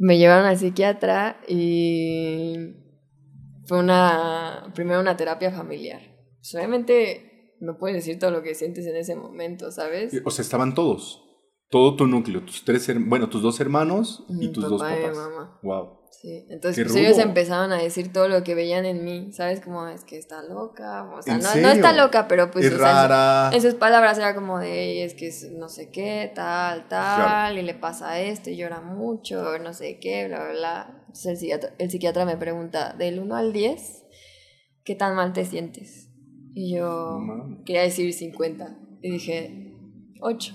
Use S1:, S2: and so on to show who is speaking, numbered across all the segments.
S1: me llevaron al psiquiatra y fue una, primero una terapia familiar. Pues, obviamente no puedes decir todo lo que sientes en ese momento, ¿sabes?
S2: O sea, estaban todos. Todo tu núcleo, tus tres, bueno, tus dos hermanos y tus dos papás. Y mamá. Wow.
S1: Sí, entonces pues, ellos empezaban a decir todo lo que veían en mí, ¿sabes? Como es que está loca, o sea, no, no, está loca, pero pues
S2: es rara.
S1: En, sus palabras era como de, es que es no sé qué, tal, tal, y le pasa esto y llora mucho, no sé qué, bla, bla, bla. Entonces el psiquiatra, el psiquiatra me pregunta, del 1 al 10, ¿qué tan mal te sientes? Y yo quería decir 50. Y dije, 8.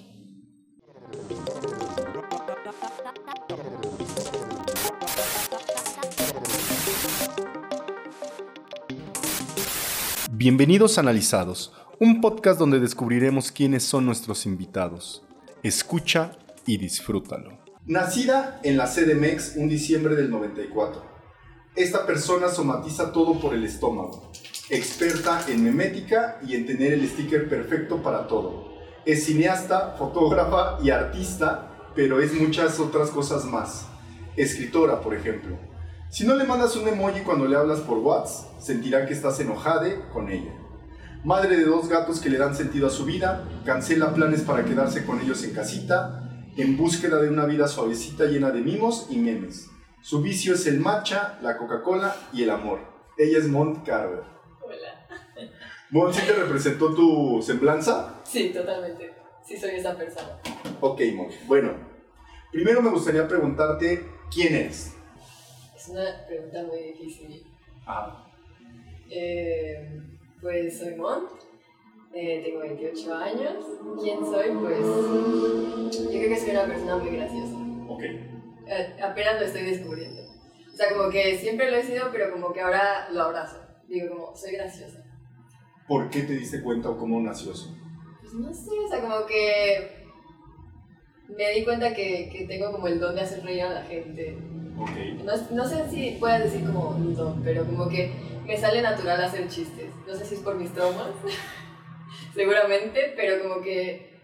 S2: Bienvenidos a Analizados, un podcast donde descubriremos quiénes son nuestros invitados. Escucha y disfrútalo. Nacida en la CDMX un diciembre del 94. Esta persona somatiza todo por el estómago experta en memética y en tener el sticker perfecto para todo. Es cineasta, fotógrafa y artista, pero es muchas otras cosas más. Escritora, por ejemplo. Si no le mandas un emoji cuando le hablas por WhatsApp, sentirá que estás enojada con ella. Madre de dos gatos que le dan sentido a su vida, cancela planes para quedarse con ellos en casita, en búsqueda de una vida suavecita llena de mimos y memes. Su vicio es el matcha, la Coca-Cola y el amor. Ella es Mont Carver. Mon, ¿sí te representó tu semblanza?
S1: Sí, totalmente. Sí soy esa persona.
S2: Ok, Mon. Bueno, primero me gustaría preguntarte quién eres.
S1: Es una pregunta muy difícil.
S2: Ah.
S1: Eh, pues soy Mon. Eh, tengo 28 años. ¿Quién soy? Pues yo creo que soy una persona muy graciosa.
S2: Ok.
S1: Eh, apenas lo estoy descubriendo. O sea, como que siempre lo he sido, pero como que ahora lo abrazo. Digo, como, soy graciosa.
S2: ¿Por qué te diste cuenta o cómo nació eso?
S1: Pues no sé, o sea, como que me di cuenta que, que tengo como el don de hacer reír a la gente.
S2: Okay.
S1: No, no, sé si puedas decir como un don, pero como que me sale natural hacer chistes. No sé si es por mis traumas, seguramente, pero como que,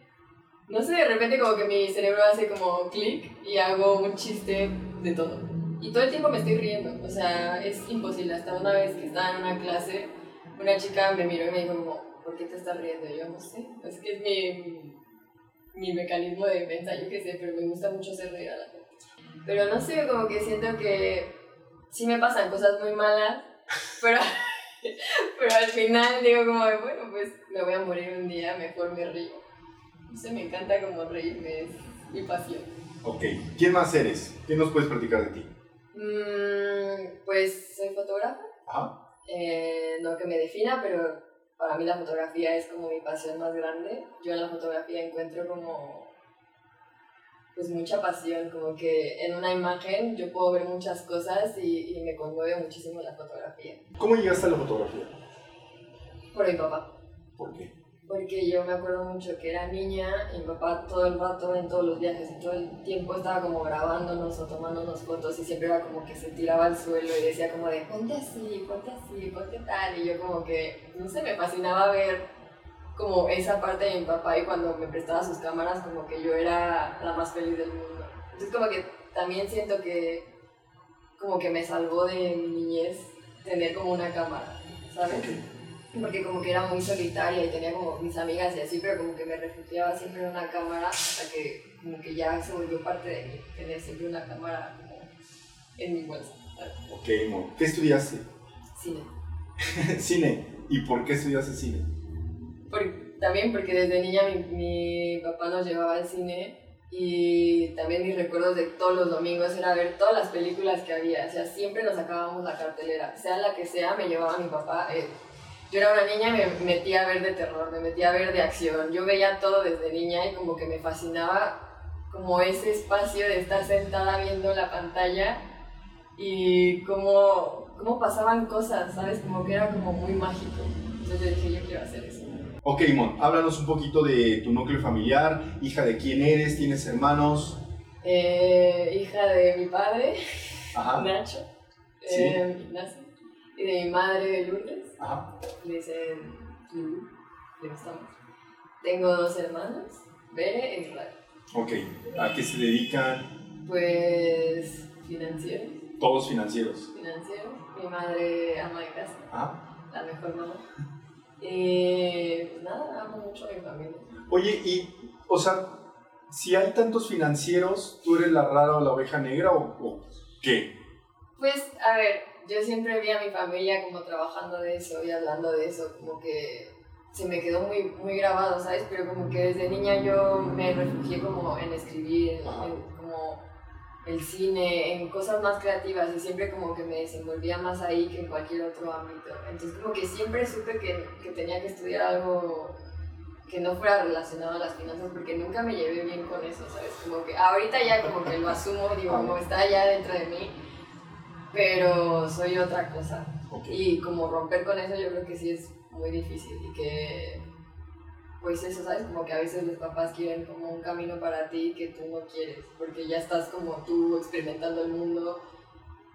S1: no sé, de repente como que mi cerebro hace como clic y hago un chiste de todo. Y todo el tiempo me estoy riendo, o sea, es imposible. Hasta una vez que estaba en una clase una chica me miró y me dijo como, ¿por qué te estás riendo? Y yo no sé, es que es mi, mi mecanismo de defensa, yo qué sé, pero me gusta mucho hacer reír a la gente. Pero no sé, como que siento que sí me pasan cosas muy malas, pero, pero al final digo como, bueno, pues me voy a morir un día, mejor me río. No sé, me encanta como reírme, es mi pasión.
S2: Ok, ¿quién más eres? ¿Qué nos puedes platicar de ti?
S1: Mm, pues soy fotógrafa.
S2: Ajá.
S1: Eh, no que me defina, pero para mí la fotografía es como mi pasión más grande. Yo en la fotografía encuentro como pues mucha pasión, como que en una imagen yo puedo ver muchas cosas y, y me conmueve muchísimo la fotografía.
S2: ¿Cómo llegaste a la fotografía?
S1: Por mi papá.
S2: ¿Por qué?
S1: porque yo me acuerdo mucho que era niña y mi papá todo el rato en todos los viajes y todo el tiempo estaba como grabándonos o tomándonos fotos y siempre era como que se tiraba al suelo y decía como de ponte así, ponte así, ponte tal y yo como que, no sé, me fascinaba ver como esa parte de mi papá y cuando me prestaba sus cámaras como que yo era la más feliz del mundo. Entonces como que también siento que como que me salvó de mi niñez tener como una cámara, ¿sabes? porque como que era muy solitaria y tenía como mis amigas y así, pero como que me refugiaba siempre en una cámara hasta que como que ya se volvió parte de mí, tener siempre una cámara como en mi bolsa.
S2: Ok, ¿qué estudiaste?
S1: Cine.
S2: cine. ¿Y por qué estudiaste cine?
S1: También porque desde niña mi, mi papá nos llevaba al cine y también mis recuerdos de todos los domingos era ver todas las películas que había, o sea, siempre nos sacábamos la cartelera, sea la que sea, me llevaba mi papá. Eh, yo era una niña y me metía a ver de terror, me metía a ver de acción. Yo veía todo desde niña y como que me fascinaba como ese espacio de estar sentada viendo la pantalla y cómo, cómo pasaban cosas, ¿sabes? Como que era como muy mágico. Entonces yo dije, yo quiero hacer eso.
S2: Ok, Mon, háblanos un poquito de tu núcleo familiar, hija de quién eres, tienes hermanos.
S1: Eh, hija de mi padre,
S2: Ajá.
S1: Nacho, eh, y de mi madre, Lourdes.
S2: Ajá.
S1: Le dicen Lulu, le gustamos. Tengo dos hermanos, Bere e Israel.
S2: Ok, ¿a qué se dedican?
S1: Pues financieros.
S2: Todos financieros.
S1: Financieros. Mi madre ama de casa.
S2: Ah.
S1: La mejor mamá. Y pues nada, amo mucho a mi familia.
S2: Oye, y, o sea, si hay tantos financieros, ¿tú eres la rara o la oveja negra o, o qué?
S1: Pues, a ver, yo siempre vi a mi familia como trabajando de eso y hablando de eso, como que se me quedó muy, muy grabado, ¿sabes? Pero como que desde niña yo me refugié como en escribir, en, en como el cine, en cosas más creativas y siempre como que me desenvolvía más ahí que en cualquier otro ámbito. Entonces como que siempre supe que, que tenía que estudiar algo que no fuera relacionado a las finanzas porque nunca me llevé bien con eso, ¿sabes? Como que ahorita ya como que lo asumo, digo, como está ya dentro de mí, pero soy otra cosa.
S2: Ok.
S1: Y como romper con eso yo creo que sí es muy difícil y que, pues eso, ¿sabes? Como que a veces los papás quieren como un camino para ti que tú no quieres, porque ya estás como tú experimentando el mundo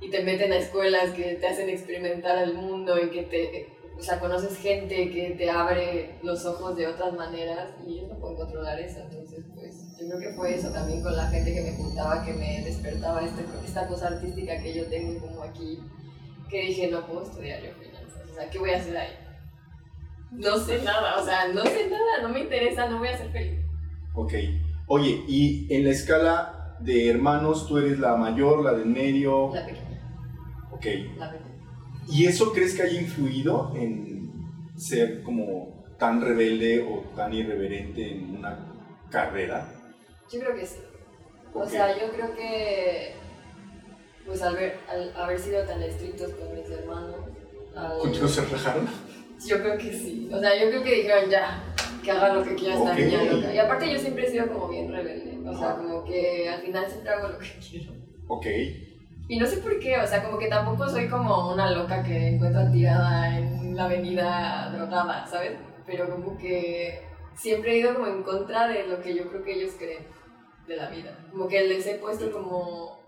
S1: y te meten a escuelas que te hacen experimentar el mundo y que te, o sea, conoces gente que te abre los ojos de otras maneras y ellos no pueden controlar eso, entonces pues yo creo que fue eso también con la gente que me juntaba, que me despertaba este, esta cosa artística que yo tengo como aquí, que dije, no puedo estudiar yo finanzas, o sea, ¿qué voy a hacer ahí? No sé nada, o sea, no sé nada, no me interesa, no voy a ser feliz.
S2: Ok. Oye, y en la escala de hermanos, tú eres la mayor, la del medio.
S1: La pequeña,
S2: Ok.
S1: la pequeña.
S2: ¿Y eso crees que haya influido en ser como tan rebelde o tan irreverente en una carrera?
S1: Yo creo que sí. O sea, yo creo que, pues al, ver, al haber sido tan estrictos con mis hermanos, al-
S2: ¿Contigo se rajaron?
S1: Yo creo que sí. O sea, yo creo que dijeron ya, que haga lo que quiera esta
S2: Ok.
S1: niña loca. Y aparte yo siempre he sido como bien rebelde. O sea, como que al final siempre hago lo que quiero.
S2: Ok.
S1: Y no sé por qué, o sea, como que tampoco soy como una loca que encuentra tirada en la avenida drogada, ¿sabes? Pero como que siempre he ido como en contra de lo que yo creo que ellos creen de la vida. Como que les he puesto como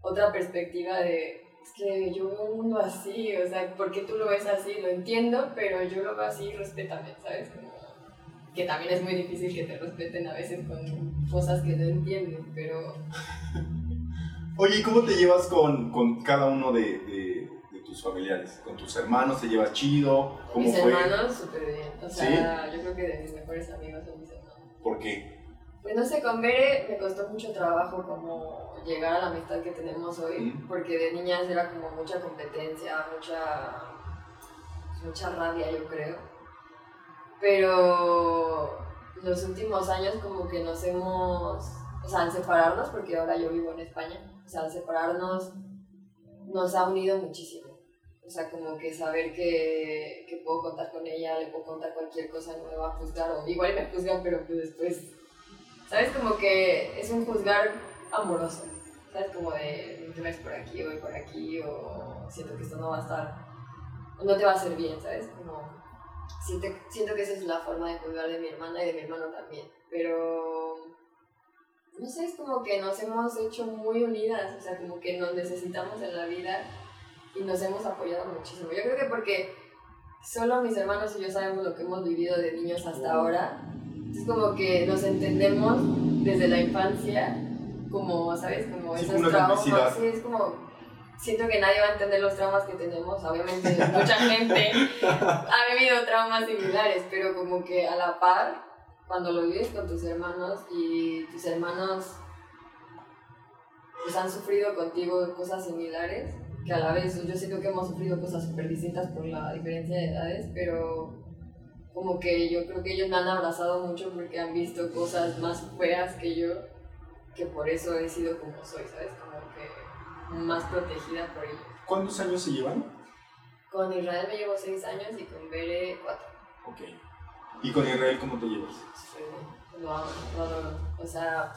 S1: otra perspectiva de, es que yo veo el mundo así, o sea, ¿por qué tú lo ves así? Lo entiendo, pero yo lo veo así, respétame, ¿sabes? Como que también es muy difícil que te respeten a veces con cosas que no entienden, pero
S2: Oye, ¿y cómo te llevas con, con cada uno de, de- de tus familiares? ¿Con tus hermanos te llevas chido? ¿Cómo
S1: mis
S2: fue?
S1: hermanos, súper bien. O sea, yo creo que de mis mejores amigos son mis hermanos.
S2: ¿Por qué?
S1: Pues no sé, con Bere me costó mucho trabajo como llegar a la amistad que tenemos hoy,
S2: Mm.
S1: porque de niñas era como mucha competencia, mucha, mucha rabia, yo creo. Pero los últimos años como que nos hemos, o sea, al separarnos, porque ahora yo vivo en España, o sea, al separarnos nos ha unido muchísimo. O sea, como que saber que, que puedo contar con ella, le puedo contar cualquier cosa, no me va a juzgar, o igual me juzgan, pero pues después, ¿sabes? Como que es un juzgar amoroso, ¿sabes? Como de, no te ves por aquí, voy por aquí, o siento que esto no va a estar, no te va a hacer bien, ¿sabes? Como, siento, siento que esa es la forma de juzgar de mi hermana y de mi hermano también, pero no sé, es como que nos hemos hecho muy unidas, o sea, como que nos necesitamos en la vida y nos hemos apoyado muchísimo. Yo creo que porque solo mis hermanos y yo sabemos lo que hemos vivido de niños hasta ahora, es como que nos entendemos desde la infancia, como, ¿sabes? Como
S2: Sí,
S1: esos traumas. Sí, es como, siento que nadie va a entender los traumas que tenemos, obviamente mucha gente ha vivido traumas similares, pero como que a la par, cuando lo vives con tus hermanos y tus hermanos pues han sufrido contigo cosas similares, que a la vez yo siento que hemos sufrido cosas súper distintas por la diferencia de edades, pero como que yo creo que ellos me han abrazado mucho porque han visto cosas más feas que yo, que por eso he sido como soy, ¿sabes? Como que más protegida por ellos.
S2: ¿Cuántos años se llevan?
S1: Con Israel me llevo seis años y con Bere cuatro.
S2: Ok. ¿Y con Israel cómo te llevas?
S1: Bien. Lo amo, lo adoro. O sea,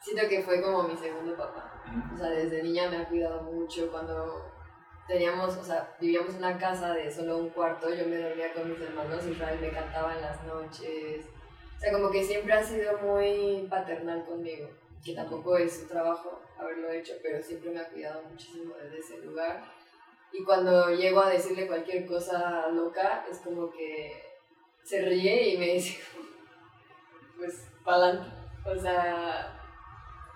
S1: siento que fue como mi segundo papá. O sea, desde niña me ha cuidado mucho. Cuando teníamos, o sea, vivíamos en una casa de solo un cuarto, yo me dormía con mis hermanos, Israel me cantaba en las noches. O sea, como que siempre ha sido muy paternal conmigo, que tampoco es su trabajo haberlo hecho, pero siempre me ha cuidado muchísimo desde ese lugar. Y cuando llego a decirle cualquier cosa loca, es como que se ríe y me dice, pues, pa'lante. O sea,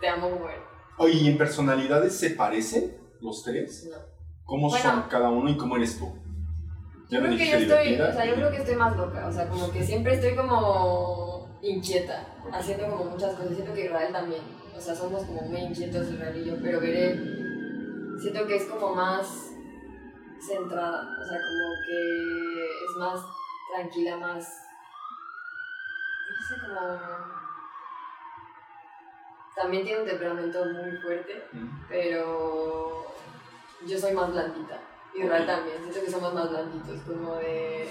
S1: te amo eres.
S2: Oye, ¿y en personalidades se parecen los tres?
S1: No.
S2: ¿Cómo
S1: Bueno.
S2: son cada uno y cómo eres tú?
S1: Yo creo que yo estoy, o sea, yo creo que estoy más loca, o sea, como que siempre estoy como inquieta, haciendo como muchas cosas. Siento que Israel también, o sea, somos como muy inquietos Israel y yo, pero veré, siento que es como más centrada, o sea, como que es más tranquila, más, no sé, como... También tiene un temperamento muy fuerte, pero yo soy más blandita. Israel
S2: Ok.
S1: también, siento que somos más blanditos, como de...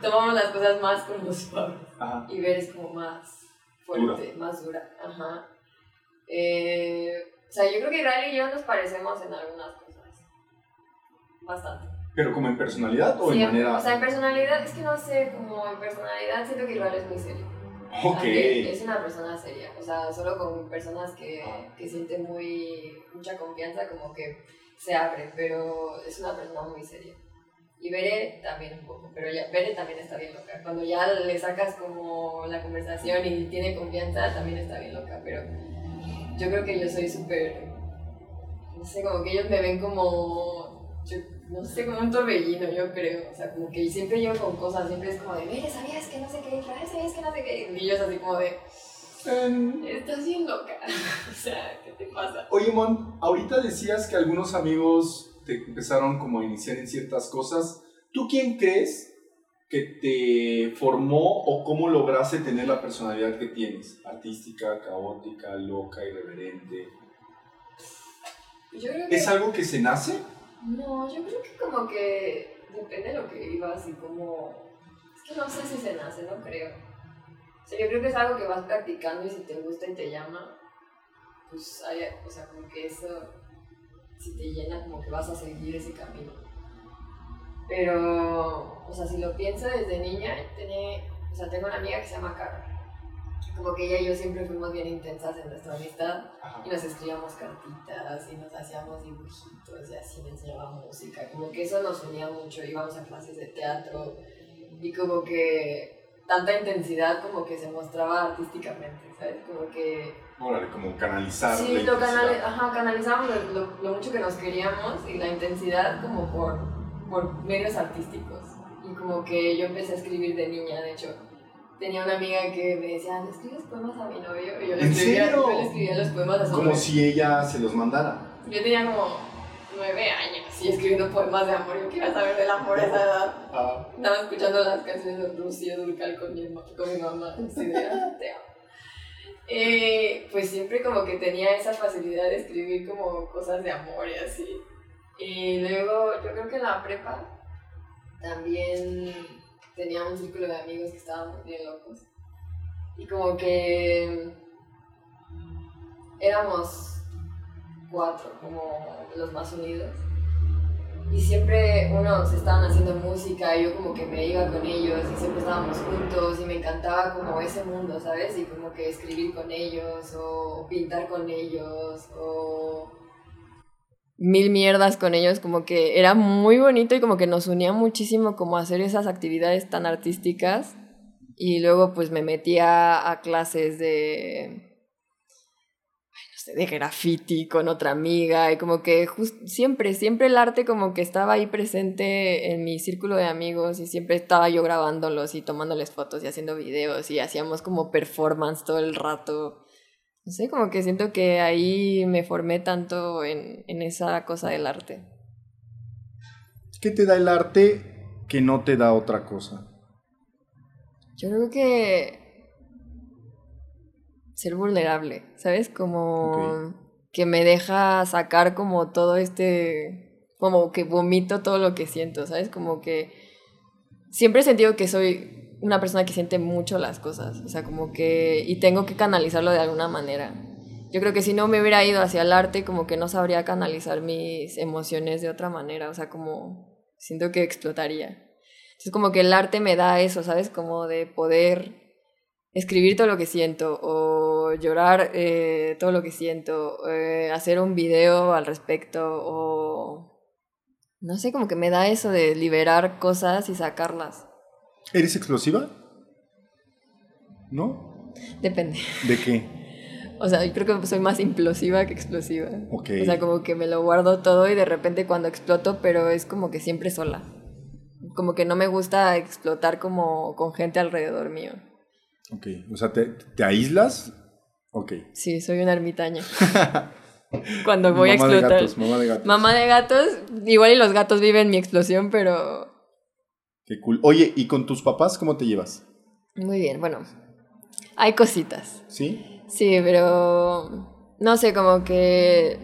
S1: Tomamos las cosas más como suaves
S2: Ajá.
S1: y ver es como más fuerte, más dura. Ajá. Eh, o sea, yo creo que Israel y yo nos parecemos en algunas cosas. Bastante.
S2: ¿Pero como en personalidad o
S1: Sí,
S2: en manera...?
S1: O sea, en personalidad, es que no sé, como en personalidad siento que Israel es muy serio.
S2: Ok.
S1: También Es una persona seria, o sea, solo con personas que, que sienten muy, mucha confianza, como que se abre, pero es una persona muy seria. Y Bere también un poco, pero ya, Bere también está bien loca. Cuando ya le sacas como la conversación y tiene confianza, también está bien loca, pero yo creo que yo soy súper, no sé, como que ellos me ven como, yo, no sé, como un torbellino, yo creo. O sea, como que siempre llevo con cosas, siempre es como de, Bere, ¿sabías que no sé qué? ¿sabías que no sé qué? Y ellos así como de,
S2: Em,
S1: estás bien loca. o sea, ¿qué te pasa?
S2: Oye, Mon, ahorita decías que algunos amigos te empezaron como a iniciar en ciertas cosas. ¿Tú quién crees que te formó o cómo lograste tener la personalidad que tienes? Artística, caótica, loca, irreverente.
S1: Yo creo que...
S2: ¿Es algo que se nace?
S1: No, yo creo que como que depende de lo que vivas y como... Es que no sé si se nace, no creo. O sea, yo creo que es algo que vas practicando y si te gusta y te llama, pues hay, o sea, como que eso, si te llena, como que vas a seguir ese camino. Pero, o sea, si lo pienso desde niña, tenía, o sea, tengo una amiga que se llama Carol. Como que ella y yo siempre fuimos bien intensas en nuestra amistad.
S2: Ajá.
S1: Y nos escribíamos cartitas y nos hacíamos dibujitos y así me enseñaba música. Como que eso nos unía mucho. Íbamos a clases de teatro y como que tanta intensidad como que se mostraba artísticamente, ¿sabes? Como que...
S2: Órale, como canalizar.
S1: Sí, lo canali ajá, canalizábamos lo, lo- lo mucho que nos queríamos y la intensidad como por, por medios artísticos. Y como que yo empecé a escribir de niña, de hecho. Tenía una amiga que me decía, ¿le escribes poemas a mi novio? Y yo le
S2: ¿En
S1: escribía,
S2: serio?
S1: yo le escribía los poemas a su
S2: Como
S1: novio.
S2: si ella se los mandara.
S1: Yo tenía como nueve años y escribiendo poemas de amor. Yo qué iba a saber del amor a esa edad.
S2: Ah,
S1: Estaba escuchando las canciones de Rocío Durcal con mi, con mi mamá. Así de, "Ah, te amo". Eh, pues siempre como que tenía esa facilidad de escribir como cosas de amor y así. Y luego yo creo que en la prepa también tenía un círculo de amigos que estaban bien locos. Y como que éramos cuatro, como los más unidos. Y siempre unos estaban haciendo música y yo como que me iba con ellos y siempre estábamos juntos y me encantaba como ese mundo, ¿sabes? Y como que escribir con ellos o pintar con ellos o mil mierdas con ellos, como que era muy bonito y como que nos unía muchísimo como hacer esas actividades tan artísticas. Y luego pues me metía a clases de, de graffiti con otra amiga y como que jus- siempre, siempre el arte como que estaba ahí presente en mi círculo de amigos y siempre estaba yo grabándolos y tomándoles fotos y haciendo videos y hacíamos como performance todo el rato. No sé, como que siento que ahí me formé tanto en, en esa cosa del arte.
S2: ¿Qué te da el arte que no te da otra cosa?
S1: Yo creo que ser vulnerable, ¿sabes? Como que me deja sacar como todo este, como que vomito todo lo que siento, ¿sabes? Como que siempre he sentido que soy una persona que siente mucho las cosas, o sea, como que, y tengo que canalizarlo de alguna manera. Yo creo que si no me hubiera ido hacia el arte, como que no sabría canalizar mis emociones de otra manera, o sea, como siento que explotaría. Entonces como que el arte me da eso, ¿sabes? Como de poder escribir todo lo que siento o llorar eh, todo lo que siento, eh, hacer un video al respecto o... No sé, como que me da eso de liberar cosas y sacarlas.
S2: ¿Eres explosiva? ¿No?
S1: Depende.
S2: ¿De qué?
S1: O sea, yo creo que soy más implosiva que explosiva.
S2: Ok.
S1: O sea, como que me lo guardo todo y de repente cuando exploto, pero es como que siempre sola. Como que no me gusta explotar como con gente alrededor mío.
S2: Ok, o sea, ¿te, te aíslas? Ok.
S1: Sí, soy una ermitaña. cuando voy a
S2: Mamá de
S1: explotar.
S2: gatos, mamá de gatos.
S1: Mamá de gatos, igual y los gatos viven mi explosión, pero
S2: Qué cool. Oye, ¿y con tus papás cómo te llevas?
S1: muy bien, bueno. Hay cositas.
S2: ¿Sí?
S1: Sí, pero no sé, como que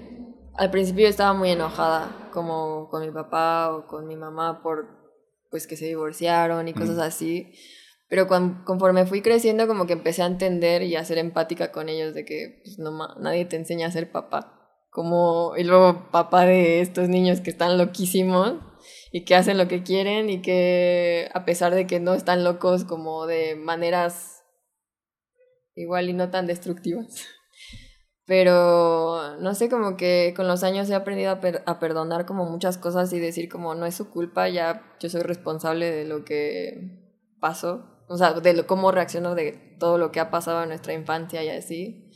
S1: al principio estaba muy enojada, como con mi papá o con mi mamá por pues que se divorciaron y cosas
S2: Mm.
S1: así. Pero cuan- conforme fui creciendo, como que empecé a entender y a ser empática con ellos de que pues, no, nadie te enseña a ser papá. Como, y luego papá de estos niños que están loquísimos y que hacen lo que quieren y que a pesar de que no están locos como de maneras igual y no tan destructivas. Pero no sé, como que con los años he aprendido a, per- a perdonar como muchas cosas y decir como no es su culpa, ya yo soy responsable de lo que pasó, o sea, de lo, cómo reacciono de todo lo que ha pasado en nuestra infancia y así.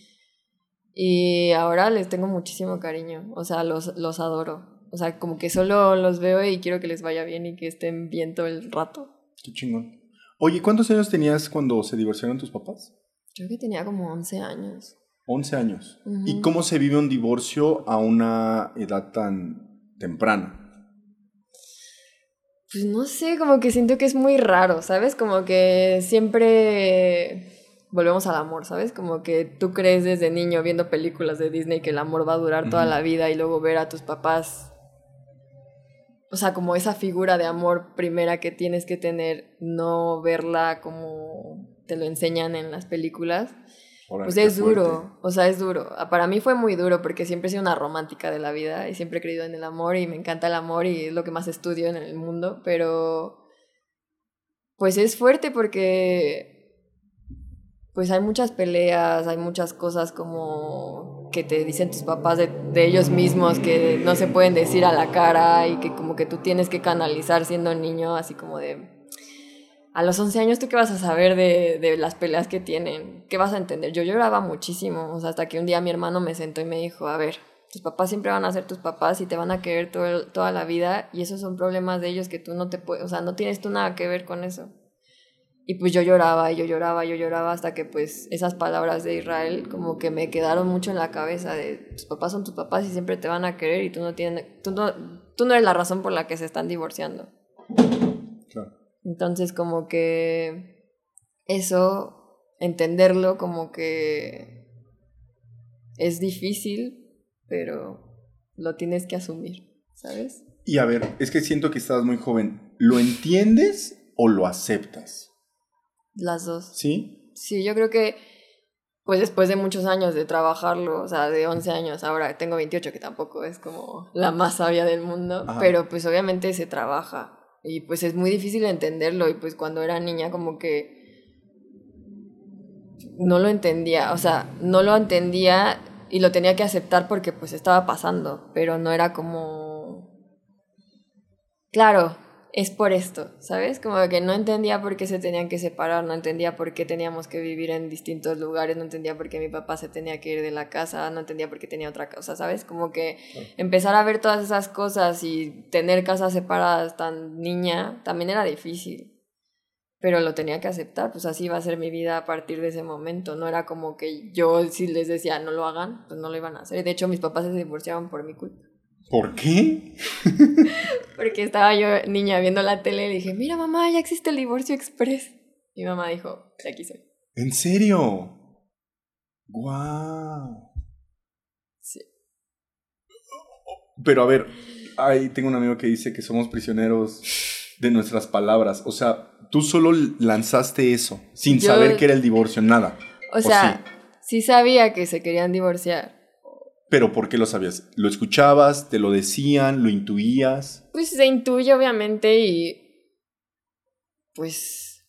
S1: Y ahora les tengo muchísimo cariño, o sea, los, los adoro. O sea, como que solo los veo y quiero que les vaya bien y que estén bien todo el rato.
S2: Qué chingón. Oye, ¿cuántos años tenías cuando se divorciaron tus papás?
S1: Creo que tenía como 11 años.
S2: 11 años. ¿Y cómo se vive un divorcio a una edad tan temprana?
S1: Pues no sé, como que siento que es muy raro, ¿sabes? Como que siempre volvemos al amor, ¿sabes? Como que tú crees desde niño viendo películas de Disney que el amor va a durar toda la vida y luego ver a tus papás. O sea, como esa figura de amor primera que tienes que tener, no verla como te lo enseñan en las películas. Pues es duro,
S2: fuerte.
S1: o sea, es duro. Ah, Para mí fue muy duro porque siempre he sido una romántica de la vida y siempre he creído en el amor y me encanta el amor y es lo que más estudio en el mundo, pero pues es fuerte porque pues hay muchas peleas, hay muchas cosas como que te dicen tus papás de, ellos mismos que no se pueden decir a la cara y que como que tú tienes que canalizar siendo niño, así como de a los 11 años, ¿tú qué vas a saber de, de las peleas que tienen? ¿Qué vas a entender? Yo lloraba muchísimo, hasta que un día mi hermano me sentó y me dijo, a ver, tus papás siempre van a ser tus papás y te van a querer todo toda la vida y esos son problemas de ellos que tú no te puedes, o sea, no tienes tú nada que ver con eso. Y pues yo lloraba, y yo lloraba, yo lloraba hasta que pues esas palabras de Israel como que me quedaron mucho en la cabeza de tus papás son tus papás y siempre te van a querer y tú no tienes, tú no, tú no eres la razón por la que se están divorciando.
S2: Claro.
S1: Entonces como que eso, entenderlo como que es difícil, pero lo tienes que asumir, ¿sabes?
S2: Y a ver, es que siento que estás muy joven. ¿Lo entiendes o lo aceptas?
S1: Las dos.
S2: ¿Sí?
S1: Sí, yo creo que pues después de muchos años de trabajarlo, o sea, de 11 años, ahora tengo 28, que tampoco es como la más sabia del mundo,
S2: Ajá.
S1: pero pues obviamente se trabaja y pues es muy difícil entenderlo y pues cuando era niña como que no lo entendía, o sea, no lo entendía y lo tenía que aceptar porque pues estaba pasando, pero no era como... Claro, es por esto, ¿sabes? Como que no entendía por qué se tenían que separar, no entendía por qué teníamos que vivir en distintos lugares, no entendía por qué mi papá se tenía que ir de la casa, no entendía por qué tenía otra casa, ¿sabes? Como que empezar a ver todas esas cosas y tener casas separadas tan niña también era difícil. Pero lo tenía que aceptar, pues así iba a ser mi vida a partir de ese momento. No era como que yo si les decía no lo hagan, pues no lo iban a hacer. De hecho, mis papás se divorciaban por mi culpa.
S2: ¿Por qué?
S1: Porque estaba yo niña viendo la tele y dije, mira mamá, ya existe el divorcio express. Mi mamá dijo, de aquí soy.
S2: ¿En serio? ¡Guau!
S1: Sí.
S2: Pero a ver, ahí tengo un amigo que dice que somos prisioneros de nuestras palabras. O sea, tú solo lanzaste eso, sin
S1: Yo-
S2: saber que era el divorcio, nada.
S1: O sea, sí sabía que se querían divorciar.
S2: Pero ¿por qué lo sabías? ¿Lo escuchabas? ¿Te lo decían? ¿Lo intuías?
S1: Pues se intuye obviamente y pues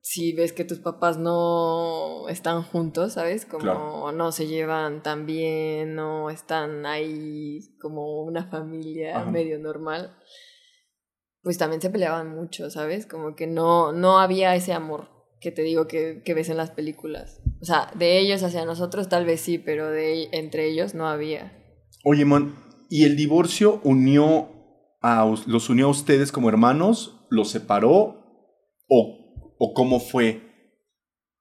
S1: si ves que tus papás no están juntos, ¿sabes? Como
S2: Claro.
S1: no se llevan tan bien, no están ahí como una familia
S2: Ajá.
S1: medio normal, pues también se peleaban mucho, ¿sabes? Como que no, no había ese amor que te digo que, que ves en las películas. O sea, de ellos hacia nosotros tal vez sí, pero de entre ellos no había.
S2: Oye, Mon, ¿y el divorcio unió a, los unió a ustedes como hermanos? ¿Los separó? ¿O, o cómo fue?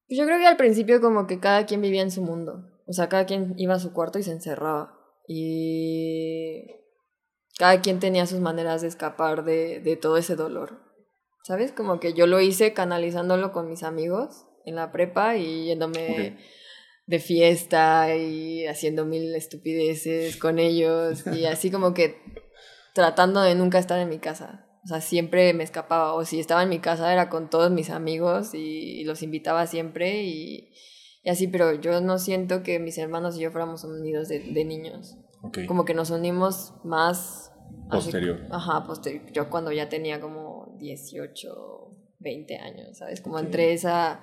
S1: Yo creo que al principio como que cada quien vivía en su mundo. O sea, cada quien iba a su cuarto y se encerraba. Y cada quien tenía sus maneras de escapar de, de todo ese dolor. ¿Sabes? Como que yo lo hice canalizándolo con mis amigos en la prepa y yéndome de fiesta y haciendo mil estupideces con ellos y así como que tratando de nunca estar en mi casa. O sea, siempre me escapaba. O si estaba en mi casa era con todos mis amigos y, los invitaba siempre y, y, así, pero yo no siento que mis hermanos y yo fuéramos unidos de, de niños. Como que nos unimos más...
S2: Posterior.
S1: ajá, posterior. Yo cuando ya tenía como 18, 20 años, ¿sabes? Como entre esa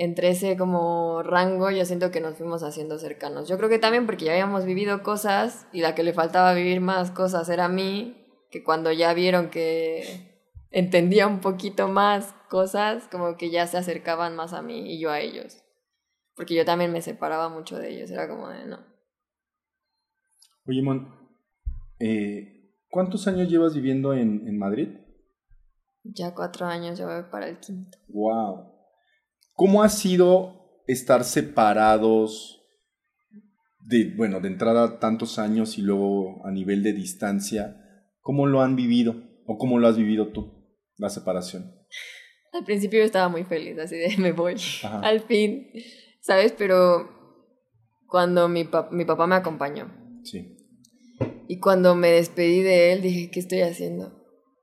S1: entre ese como rango yo siento que nos fuimos haciendo cercanos. Yo creo que también porque ya habíamos vivido cosas y la que le faltaba vivir más cosas era a mí, que cuando ya vieron que entendía un poquito más cosas, como que ya se acercaban más a mí y yo a ellos. Porque yo también me separaba mucho de ellos, era como de no.
S2: Oye, Mon, eh, ¿cuántos años llevas viviendo en, en Madrid?
S1: Ya cuatro años, ya voy para el quinto.
S2: ¡Wow! ¿Cómo ha sido estar separados de, bueno, de entrada tantos años y luego a nivel de distancia? ¿Cómo lo han vivido o cómo lo has vivido tú, la separación?
S1: Al principio yo estaba muy feliz, así de me voy, al fin, ¿sabes? Pero cuando mi, mi papá me acompañó.
S2: Sí.
S1: Y cuando me despedí de él, dije, ¿qué estoy haciendo?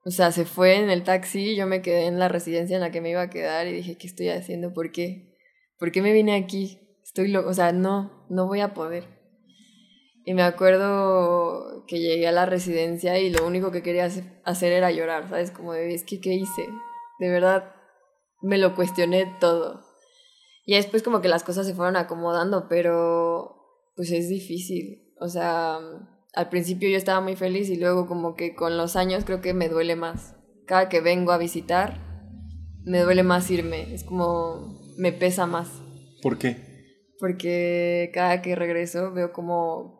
S1: O sea, se fue en el taxi, yo me quedé en la residencia en la que me iba a quedar y dije, ¿qué estoy haciendo? ¿Por qué? ¿Por qué me vine aquí? Estoy loco, o sea, no, no voy a poder. Y me acuerdo que llegué a la residencia y lo único que quería hacer era llorar, ¿sabes? Como de, es que, ¿qué hice? De verdad, me lo cuestioné todo. Y después como que las cosas se fueron acomodando, pero pues es difícil. O sea, al principio yo estaba muy feliz y luego como que con los años creo que me duele más. Cada que vengo a visitar, me duele más irme. Es como me pesa más.
S2: ¿Por qué?
S1: Porque cada que regreso veo cómo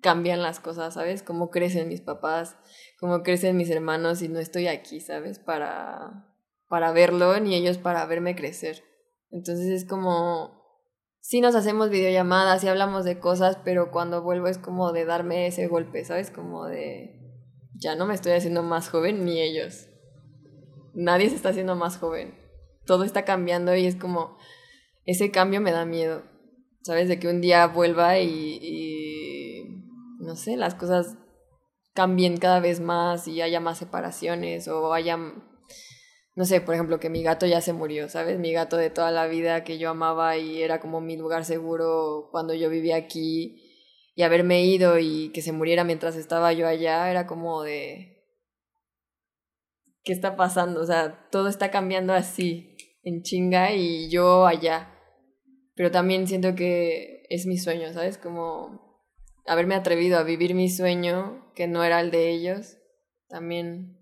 S1: cambian las cosas, ¿sabes? Cómo crecen mis papás, cómo crecen mis hermanos y no estoy aquí, ¿sabes? Para, para verlo ni ellos para verme crecer. Entonces es como sí nos hacemos videollamadas y hablamos de cosas, pero cuando vuelvo es como de darme ese golpe, ¿sabes? Como de, ya no me estoy haciendo más joven ni ellos. Nadie se está haciendo más joven. Todo está cambiando y es como, ese cambio me da miedo, ¿sabes? De que un día vuelva y, y no sé, las cosas cambien cada vez más y haya más separaciones o haya no sé, por ejemplo, que mi gato ya se murió, ¿sabes? Mi gato de toda la vida que yo amaba y era como mi lugar seguro cuando yo vivía aquí y haberme ido y que se muriera mientras estaba yo allá era como de... ¿Qué está pasando? O sea, todo está cambiando así, en chinga y yo allá. Pero también siento que es mi sueño, ¿sabes? Como haberme atrevido a vivir mi sueño, que no era el de ellos, también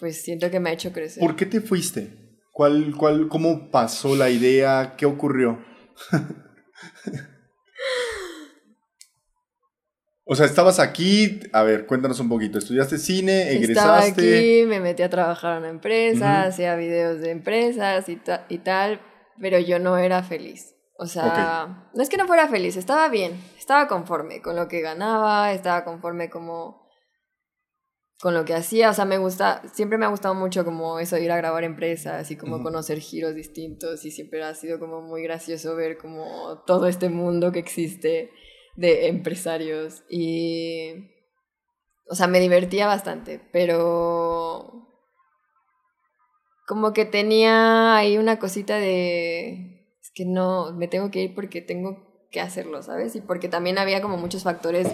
S1: pues siento que me ha hecho crecer.
S2: ¿Por qué te fuiste? ¿Cuál, cuál, ¿Cómo pasó la idea? ¿Qué ocurrió? o sea, estabas aquí, a ver, cuéntanos un poquito. ¿Estudiaste cine? ¿Egresaste?
S1: Estaba aquí, me metí a trabajar en una empresa, hacía videos de empresas y, y, tal, pero yo no era feliz. O sea, no es que no fuera feliz, estaba bien, estaba conforme con lo que ganaba, estaba conforme como con lo que hacía, o sea, me gusta, siempre me ha gustado mucho como eso de ir a grabar empresas y como conocer giros distintos y siempre ha sido como muy gracioso ver como todo este mundo que existe de empresarios y, o sea, me divertía bastante, pero como que tenía ahí una cosita de, es que no, me tengo que ir porque tengo que hacerlo, ¿sabes? Y porque también había como muchos factores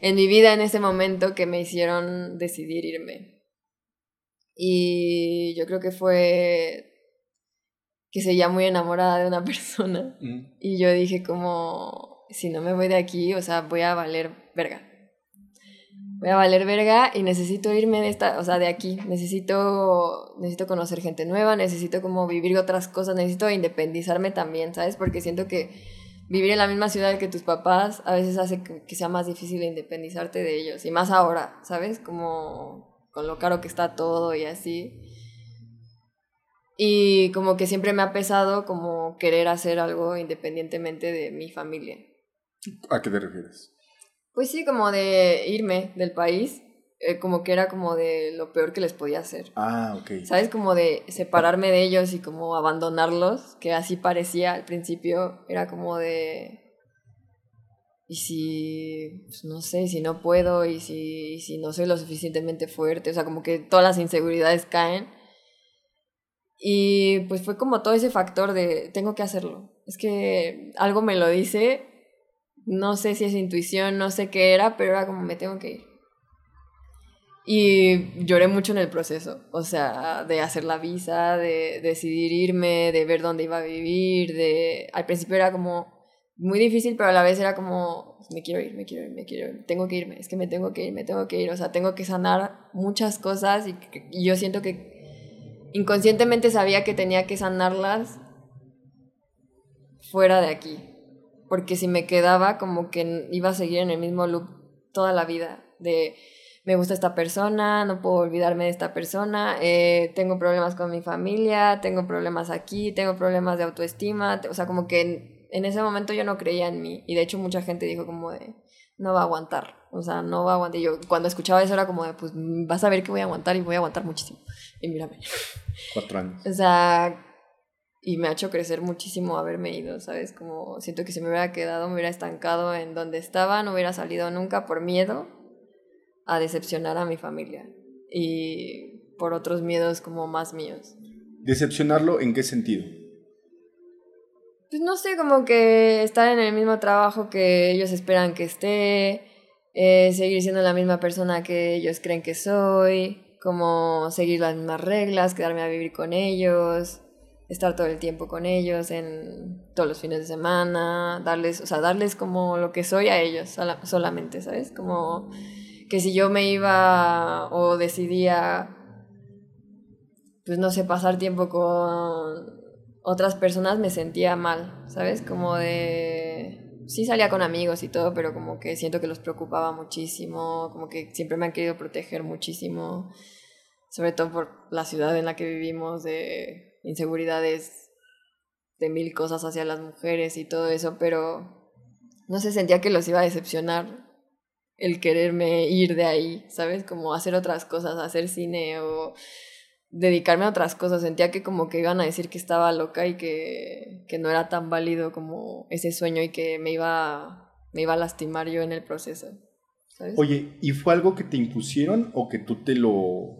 S1: en mi vida en ese momento que me hicieron decidir irme. Y yo creo que fue que seguía muy enamorada de una persona. Y yo dije como, si no me voy de aquí, o sea, voy a valer verga. voy a valer verga y necesito irme de esta, o sea, de aquí. Necesito, necesito conocer gente nueva, necesito como vivir otras cosas, necesito independizarme también, ¿sabes? Porque siento que vivir en la misma ciudad que tus papás a veces hace que sea más difícil independizarte de ellos. Y más ahora, ¿sabes? Como con lo caro que está todo y así. Y como que siempre me ha pesado como querer hacer algo independientemente de mi familia.
S2: ¿A qué te refieres?
S1: Pues sí, como de irme del país, eh, como que era como de lo peor que les podía hacer.
S2: Ah, ok.
S1: ¿Sabes? Como de separarme de ellos y como abandonarlos, que así parecía al principio, era como de... Y si, pues no sé, si no puedo y si, y si no soy lo suficientemente fuerte, o sea, como que todas las inseguridades caen. Y pues fue como todo ese factor de tengo que hacerlo. Es que algo me lo dice no sé si es intuición, no sé qué era, pero era como me tengo que ir. Y lloré mucho en el proceso, o sea, de hacer la visa, de decidir irme, de ver dónde iba a vivir, de... Al principio era como muy difícil, pero a la vez era como, me quiero ir, me quiero ir, me quiero ir, tengo que irme, es que me tengo que ir, me tengo que ir, o sea, tengo que sanar muchas cosas y, y yo siento que inconscientemente sabía que tenía que sanarlas fuera de aquí, porque si me quedaba como que iba a seguir en el mismo loop toda la vida, de me gusta esta persona, no puedo olvidarme de esta persona, eh, tengo problemas con mi familia, tengo problemas aquí, tengo problemas de autoestima, o sea, como que en, ese momento yo no creía en mí y de hecho mucha gente dijo como de, no va a aguantar, o sea, no va a aguantar. Y yo cuando escuchaba eso era como de, pues vas a ver que voy a aguantar y voy a aguantar muchísimo. Y mírame.
S2: Cuatro años.
S1: O sea, y me ha hecho crecer muchísimo haberme ido, ¿sabes? Como siento que si me hubiera quedado, me hubiera estancado en donde estaba, no hubiera salido nunca por miedo a decepcionar a mi familia y por otros miedos como más míos.
S2: ¿Decepcionarlo en qué sentido?
S1: Pues no sé, como que estar en el mismo trabajo que ellos esperan que esté, eh, seguir siendo la misma persona que ellos creen que soy, como seguir las mismas reglas, quedarme a vivir con ellos, estar todo el tiempo con ellos en todos los fines de semana, darles, o sea, darles como lo que soy a ellos solamente, ¿sabes? Como que si yo me iba o decidía, pues no sé, pasar tiempo con otras personas, me sentía mal, ¿sabes? Como de... Sí salía con amigos y todo, pero como que siento que los preocupaba muchísimo, como que siempre me han querido proteger muchísimo, sobre todo por la ciudad en la que vivimos, de inseguridades de mil cosas hacia las mujeres y todo eso, pero no se sentía que los iba a decepcionar el quererme ir de ahí, ¿sabes? Como hacer otras cosas, hacer cine o dedicarme a otras cosas. Sentía que como que iban a decir que estaba loca y que, que no era tan válido como ese sueño y que me iba, me iba a lastimar yo en el proceso. ¿sabes?
S2: Oye, ¿y fue algo que te impusieron o que tú te lo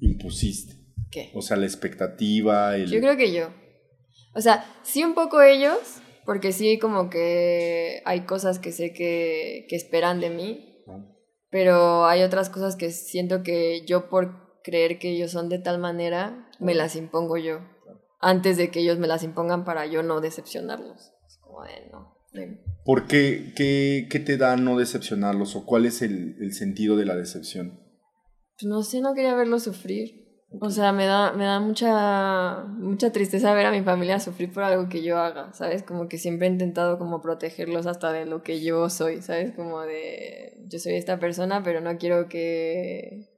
S2: impusiste?
S1: ¿Qué?
S2: O sea, la expectativa. El...
S1: Yo creo que yo. O sea, sí un poco ellos, porque sí como que hay cosas que sé que, que esperan de mí, pero hay otras cosas que siento que yo por creer que ellos son de tal manera, me las impongo yo, antes de que ellos me las impongan para yo no decepcionarlos. Es como de no.
S2: ¿Por qué, qué, qué, te da no decepcionarlos o cuál es el, el sentido de la decepción?
S1: Pues no sé, no quería verlos sufrir. O sea, me da, me da mucha, mucha tristeza ver a mi familia sufrir por algo que yo haga, ¿sabes? Como que siempre he intentado como protegerlos hasta de lo que yo soy, ¿sabes? Como de, yo soy esta persona, pero no quiero que,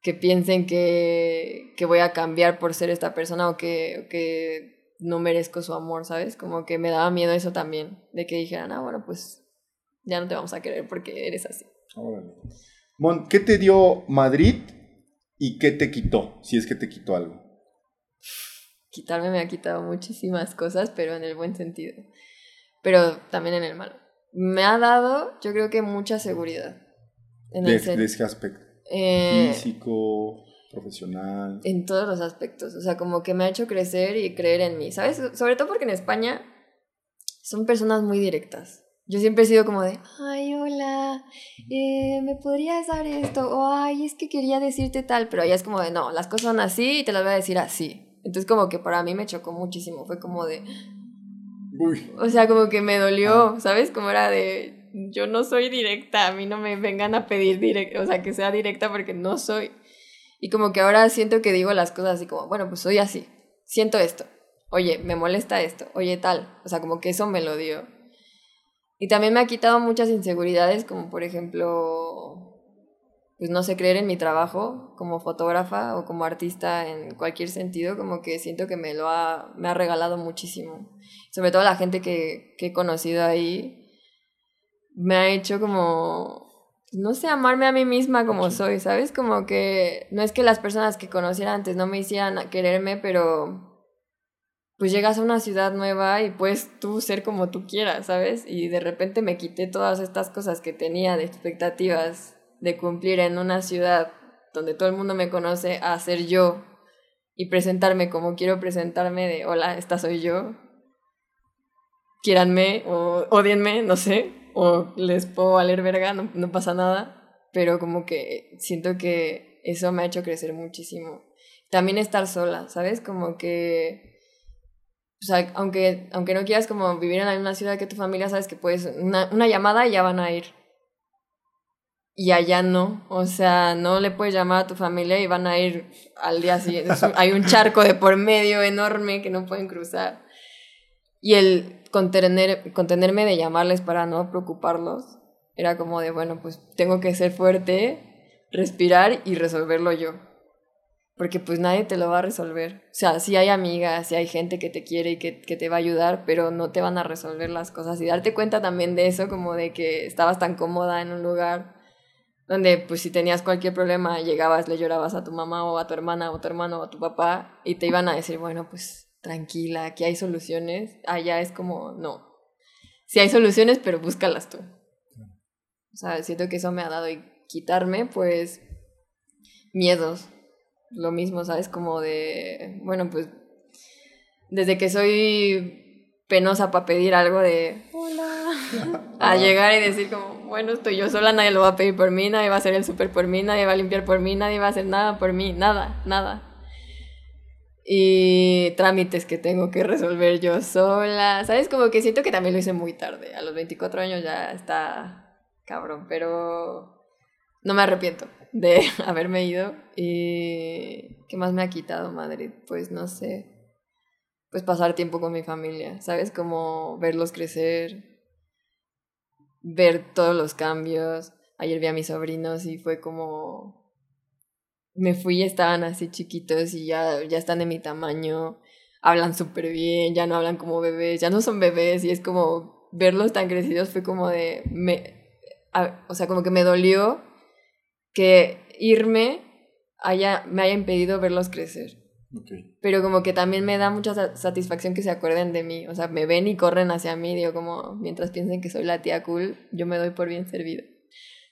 S1: que piensen que, que voy a cambiar por ser esta persona o que, que no merezco su amor, ¿sabes? Como que me daba miedo eso también, de que dijeran, ah, bueno, pues ya no te vamos a querer porque eres así.
S2: Mon, ¿qué te dio Madrid ¿Y qué te quitó? Si es que te quitó algo.
S1: Quitarme me ha quitado muchísimas cosas, pero en el buen sentido. Pero también en el malo. Me ha dado, yo creo que mucha seguridad.
S2: En de, ese aspecto. Eh, Físico, profesional.
S1: En todos los aspectos. O sea, como que me ha hecho crecer y creer en mí. ¿Sabes? Sobre todo porque en España son personas muy directas. Yo siempre he sido como de, ay, hola, eh, ¿me podrías dar esto? O, ay, es que quería decirte tal, pero allá es como de, no, las cosas son así y te las voy a decir así. Entonces como que para mí me chocó muchísimo, fue como de...
S2: Uy.
S1: O sea, como que me dolió, ah. ¿sabes? Como era de, yo no soy directa, a mí no me vengan a pedir directa, o sea, que sea directa porque no soy. Y como que ahora siento que digo las cosas así como, bueno, pues soy así, siento esto, oye, me molesta esto, oye, tal, o sea, como que eso me lo dio. Y también me ha quitado muchas inseguridades, como por ejemplo, pues no sé, creer en mi trabajo como fotógrafa o como artista en cualquier sentido, como que siento que me lo ha, me ha regalado muchísimo. Sobre todo la gente que, que he conocido ahí, me ha hecho como, no sé, amarme a mí misma como soy, ¿sabes? Como que no es que las personas que conociera antes no me hicieran quererme, pero pues llegas a una ciudad nueva y puedes tú ser como tú quieras, ¿sabes? Y de repente me quité todas estas cosas que tenía de expectativas de cumplir en una ciudad donde todo el mundo me conoce a ser yo y presentarme como quiero presentarme de hola, esta soy yo. Quieranme o odienme, no sé, o les puedo valer verga, no, no pasa nada, pero como que siento que eso me ha hecho crecer muchísimo. También estar sola, ¿sabes? Como que o sea, aunque, aunque no quieras como vivir en la misma ciudad que tu familia, sabes que puedes, una, una llamada y ya van a ir. Y allá no, o sea, no le puedes llamar a tu familia y van a ir al día siguiente. Hay un charco de por medio enorme que no pueden cruzar. Y el contener, contenerme de llamarles para no preocuparlos era como de, bueno, pues tengo que ser fuerte, respirar y resolverlo yo porque pues nadie te lo va a resolver. O sea, sí hay amigas, sí hay gente que te quiere y que, que, te va a ayudar, pero no te van a resolver las cosas. Y darte cuenta también de eso, como de que estabas tan cómoda en un lugar donde pues si tenías cualquier problema, llegabas, le llorabas a tu mamá o a tu hermana o a tu hermano o a tu papá y te iban a decir, bueno, pues tranquila, aquí hay soluciones. Allá es como, no. Sí hay soluciones, pero búscalas tú. O sea, siento que eso me ha dado y quitarme, pues, miedos lo mismo, ¿sabes? Como de, bueno, pues desde que soy penosa para pedir algo de hola, a llegar y decir como, bueno, estoy yo sola, nadie lo va a pedir por mí, nadie va a hacer el súper por mí, nadie va a limpiar por mí, nadie va a hacer nada por mí, nada, nada. Y trámites que tengo que resolver yo sola, ¿sabes? Como que siento que también lo hice muy tarde, a los 24 años ya está cabrón, pero no me arrepiento de haberme ido. ¿Y qué más me ha quitado Madrid? Pues no sé. Pues pasar tiempo con mi familia, ¿sabes? Como verlos crecer, ver todos los cambios. Ayer vi a mis sobrinos y fue como... Me fui y estaban así chiquitos y ya, ya están de mi tamaño. Hablan súper bien, ya no hablan como bebés, ya no son bebés y es como verlos tan crecidos fue como de... Me, o sea, como que me dolió que irme haya, me haya impedido verlos crecer. Pero como que también me da mucha satisfacción que se acuerden de mí. O sea, me ven y corren hacia mí. Digo, como mientras piensen que soy la tía cool, yo me doy por bien servido.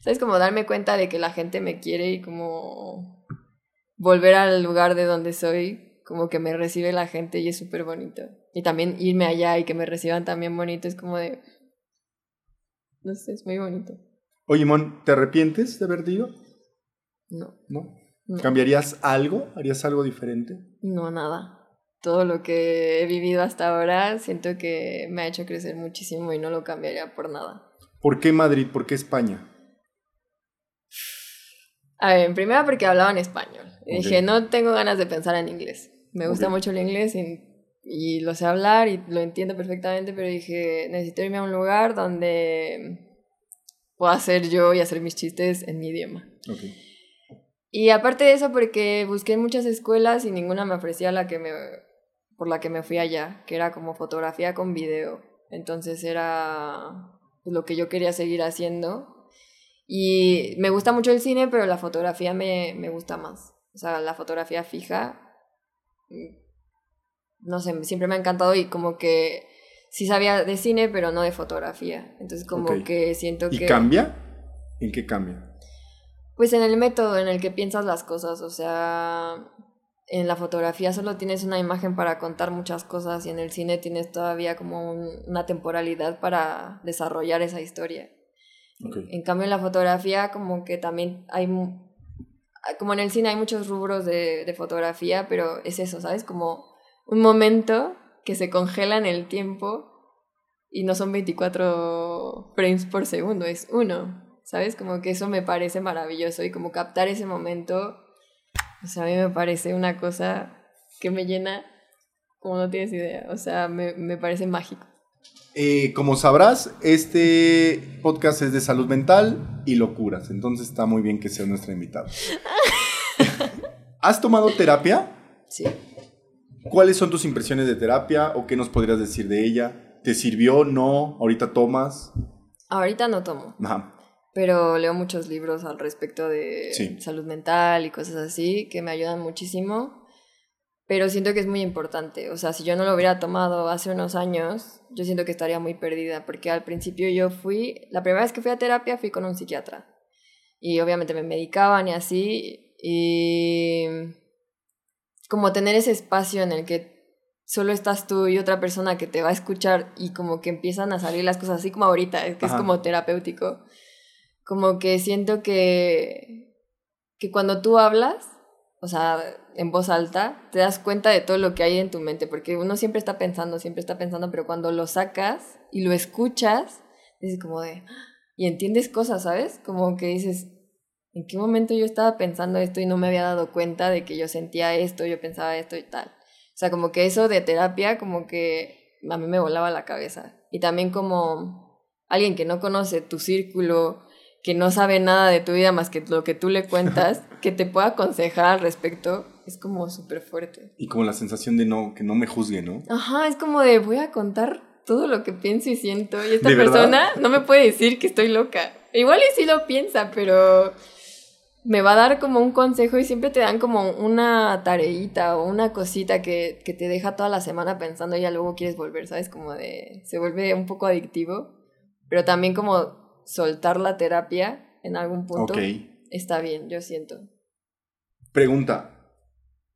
S1: ¿Sabes? Como darme cuenta de que la gente me quiere y como volver al lugar de donde soy, como que me recibe la gente y es súper bonito. Y también irme allá y que me reciban también bonito es como de... No sé, es muy bonito.
S2: Oye, Mon, ¿te arrepientes de haber ido?
S1: No.
S2: ¿No? ¿Cambiarías algo? ¿Harías algo diferente?
S1: No, nada. Todo lo que he vivido hasta ahora siento que me ha hecho crecer muchísimo y no lo cambiaría por nada.
S2: ¿Por qué Madrid? ¿Por qué España?
S1: A ver, primero porque hablaba en español. Y dije, no tengo ganas de pensar en inglés. Me gusta mucho el inglés y, y, lo sé hablar y lo entiendo perfectamente, pero dije, necesito irme a un lugar donde pueda ser yo y hacer mis chistes en mi idioma. Okay. Y aparte de eso, porque busqué muchas escuelas y ninguna me ofrecía la que me, por la que me fui allá, que era como fotografía con video. Entonces era lo que yo quería seguir haciendo. Y me gusta mucho el cine, pero la fotografía me, me gusta más. O sea, la fotografía fija, no sé, siempre me ha encantado y como que sí sabía de cine, pero no de fotografía. Entonces como que siento que...
S2: ¿Y cambia? ¿En qué cambia?
S1: Pues en el método en el que piensas las cosas, o sea, en la fotografía solo tienes una imagen para contar muchas cosas y en el cine tienes todavía como una temporalidad para desarrollar esa historia. En cambio en la fotografía como que también hay, como en el cine hay muchos rubros de, de fotografía, pero es eso, ¿sabes? Como un momento que se congela en el tiempo y no son 24 5 frames por segundo, es uno. ¿Sabes? Como que eso me parece maravilloso y como captar ese momento, o sea, a mí me parece una cosa que me llena como no tienes idea. O sea, me, me parece mágico.
S2: Eh, como sabrás, este podcast es de salud mental y locuras, entonces está muy bien que sea nuestra invitada. ¿Has tomado terapia?
S1: Sí.
S2: ¿Cuáles son tus impresiones de terapia o qué nos podrías decir de ella? ¿Te sirvió? ¿No? ¿Ahorita tomas?
S1: Ahorita no tomo.
S2: Ajá.
S1: Pero leo muchos libros al respecto de
S2: Sí.
S1: salud mental y cosas así que me ayudan muchísimo. Pero siento que es muy importante. O sea, si yo no lo hubiera tomado hace unos años, yo siento que estaría muy perdida. Porque al principio yo fui, la primera vez que fui a terapia fui con un psiquiatra. Y obviamente me medicaban y así. Y como tener ese espacio en el que solo estás tú y otra persona que te va a escuchar y como que empiezan a salir las cosas así como ahorita, es que
S2: Ajá.
S1: es como terapéutico. Como que siento que, que cuando tú hablas, o sea, en voz alta, te das cuenta de todo lo que hay en tu mente, porque uno siempre está pensando, siempre está pensando, pero cuando lo sacas y lo escuchas, dices como de, y entiendes cosas, ¿sabes? Como que dices, ¿en qué momento yo estaba pensando esto y no me había dado cuenta de que yo sentía esto, yo pensaba esto y tal? O sea, como que eso de terapia, como que a mí me volaba la cabeza. Y también como alguien que no conoce tu círculo, que no sabe nada de tu vida más que lo que tú le cuentas, que te pueda aconsejar al respecto, es como súper fuerte.
S2: Y como la sensación de no, que no me juzgue, ¿no?
S1: Ajá, es como de voy a contar todo lo que pienso y siento. Y esta
S2: ¿De verdad?
S1: persona no me puede decir que estoy loca. Igual y sí lo piensa, pero me va a dar como un consejo y siempre te dan como una tareita o una cosita que, que te deja toda la semana pensando y ya luego quieres volver, ¿sabes? Como de... se vuelve un poco adictivo, pero también como soltar la terapia en algún punto
S2: Ok.
S1: está bien, yo siento.
S2: Pregunta.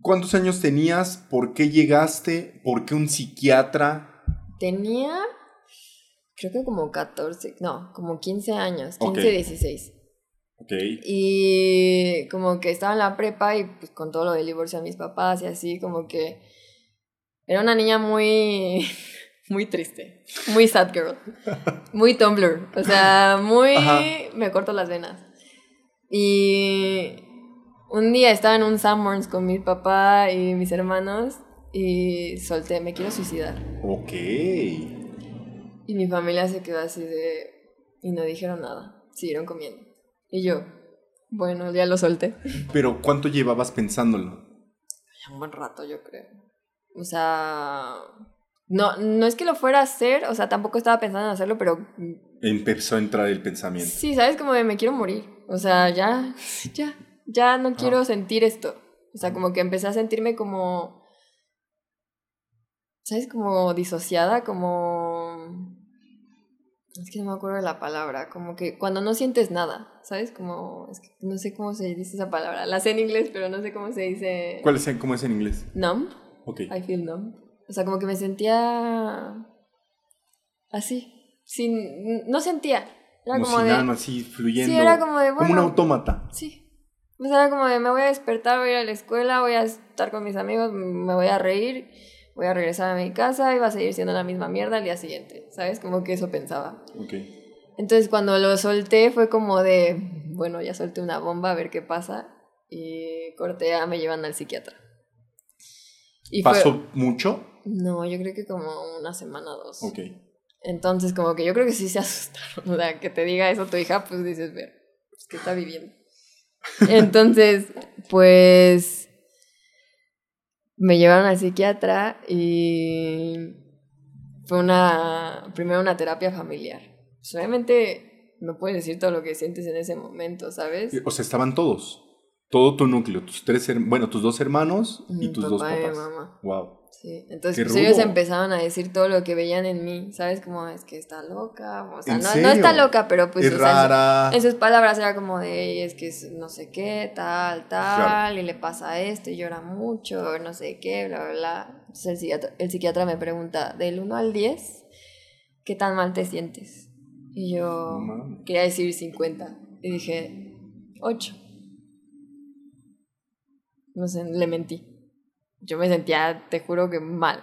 S2: ¿Cuántos años tenías? ¿Por qué llegaste? ¿Por qué un psiquiatra?
S1: Tenía, creo que como 14, no, como 15 años, 15,
S2: Ok.
S1: 16.
S2: Ok.
S1: Y como que estaba en la prepa y pues con todo lo del divorcio de mis papás y así, como que era una niña muy, muy triste, muy sad girl, muy Tumblr, o sea, muy,
S2: Ajá.
S1: me corto las venas. Y un día estaba en un Sanborns con mi papá y mis hermanos y solté, me quiero suicidar.
S2: Ok.
S1: Y mi familia se quedó así de... Y no dijeron nada, siguieron comiendo. Y yo, bueno, ya lo solté.
S2: Pero ¿cuánto llevabas pensándolo?
S1: Un buen rato, yo creo. O sea... No, no es que lo fuera a hacer, o sea, tampoco estaba pensando en hacerlo, pero
S2: Empezó a entrar el pensamiento.
S1: sí, ¿sabes? Como de me quiero morir. O sea, ya, ya, ya no quiero sentir esto. O sea, como que empecé a sentirme como... ¿Sabes? Como disociada, como... Es que no me acuerdo de la palabra, como que cuando no sientes nada, ¿sabes? Como, es que no sé cómo se dice esa palabra, la sé en inglés, pero no sé cómo se dice...
S2: ¿Cuál es, ¿Cómo es en inglés?
S1: Numb,
S2: Ok.
S1: I feel numb. O sea, como que me sentía así, sin, no sentía, era
S2: como
S1: como
S2: si
S1: de...
S2: nada más así fluyendo.
S1: Sí, era como de,
S2: Como un
S1: bueno.
S2: autómata.
S1: Sí. Pues era como de, me voy a despertar, voy a ir a la escuela, voy a estar con mis amigos, me voy a reír, voy a regresar a mi casa y va a seguir siendo la misma mierda al día siguiente, ¿sabes? Como que eso pensaba.
S2: Ok.
S1: Entonces cuando lo solté fue como de, bueno, ya solté una bomba, a ver qué pasa. Y corté, a me llevan al psiquiatra. Y fue-
S2: ¿Pasó mucho?
S1: No, yo creo que como una semana o dos.
S2: Ok.
S1: Entonces, como que yo creo que sí se asustaron. O sea, que te diga eso tu hija, pues dices, ver, pues, ¿qué está viviendo? Entonces, pues me llevaron al psiquiatra y fue una, primero una terapia familiar. Pues, obviamente no puedes decir todo lo que sientes en ese momento, ¿sabes?
S2: O sea, estaban todos. Todo tu núcleo, tus tres, bueno, tus dos hermanos y
S1: Mi
S2: tus dos
S1: y
S2: papás.
S1: mamá.
S2: Wow.
S1: Sí, entonces pues, ellos empezaron a decir todo lo que veían en mí, ¿sabes? Como es que está loca, o sea,
S2: ¿En
S1: no, no está loca, pero pues
S2: es
S1: o sea,
S2: rara.
S1: En sus palabras era como de, es que es no sé qué, tal, tal,
S2: Claro.
S1: y le pasa esto, y llora mucho, no sé qué, bla, bla, bla. Entonces el psiquiatra, el psiquiatra me pregunta, del 1 al 10, ¿qué tan mal te sientes? Y yo quería decir 50, y dije, 8. No sé, le mentí. Yo me sentía, te juro que mal.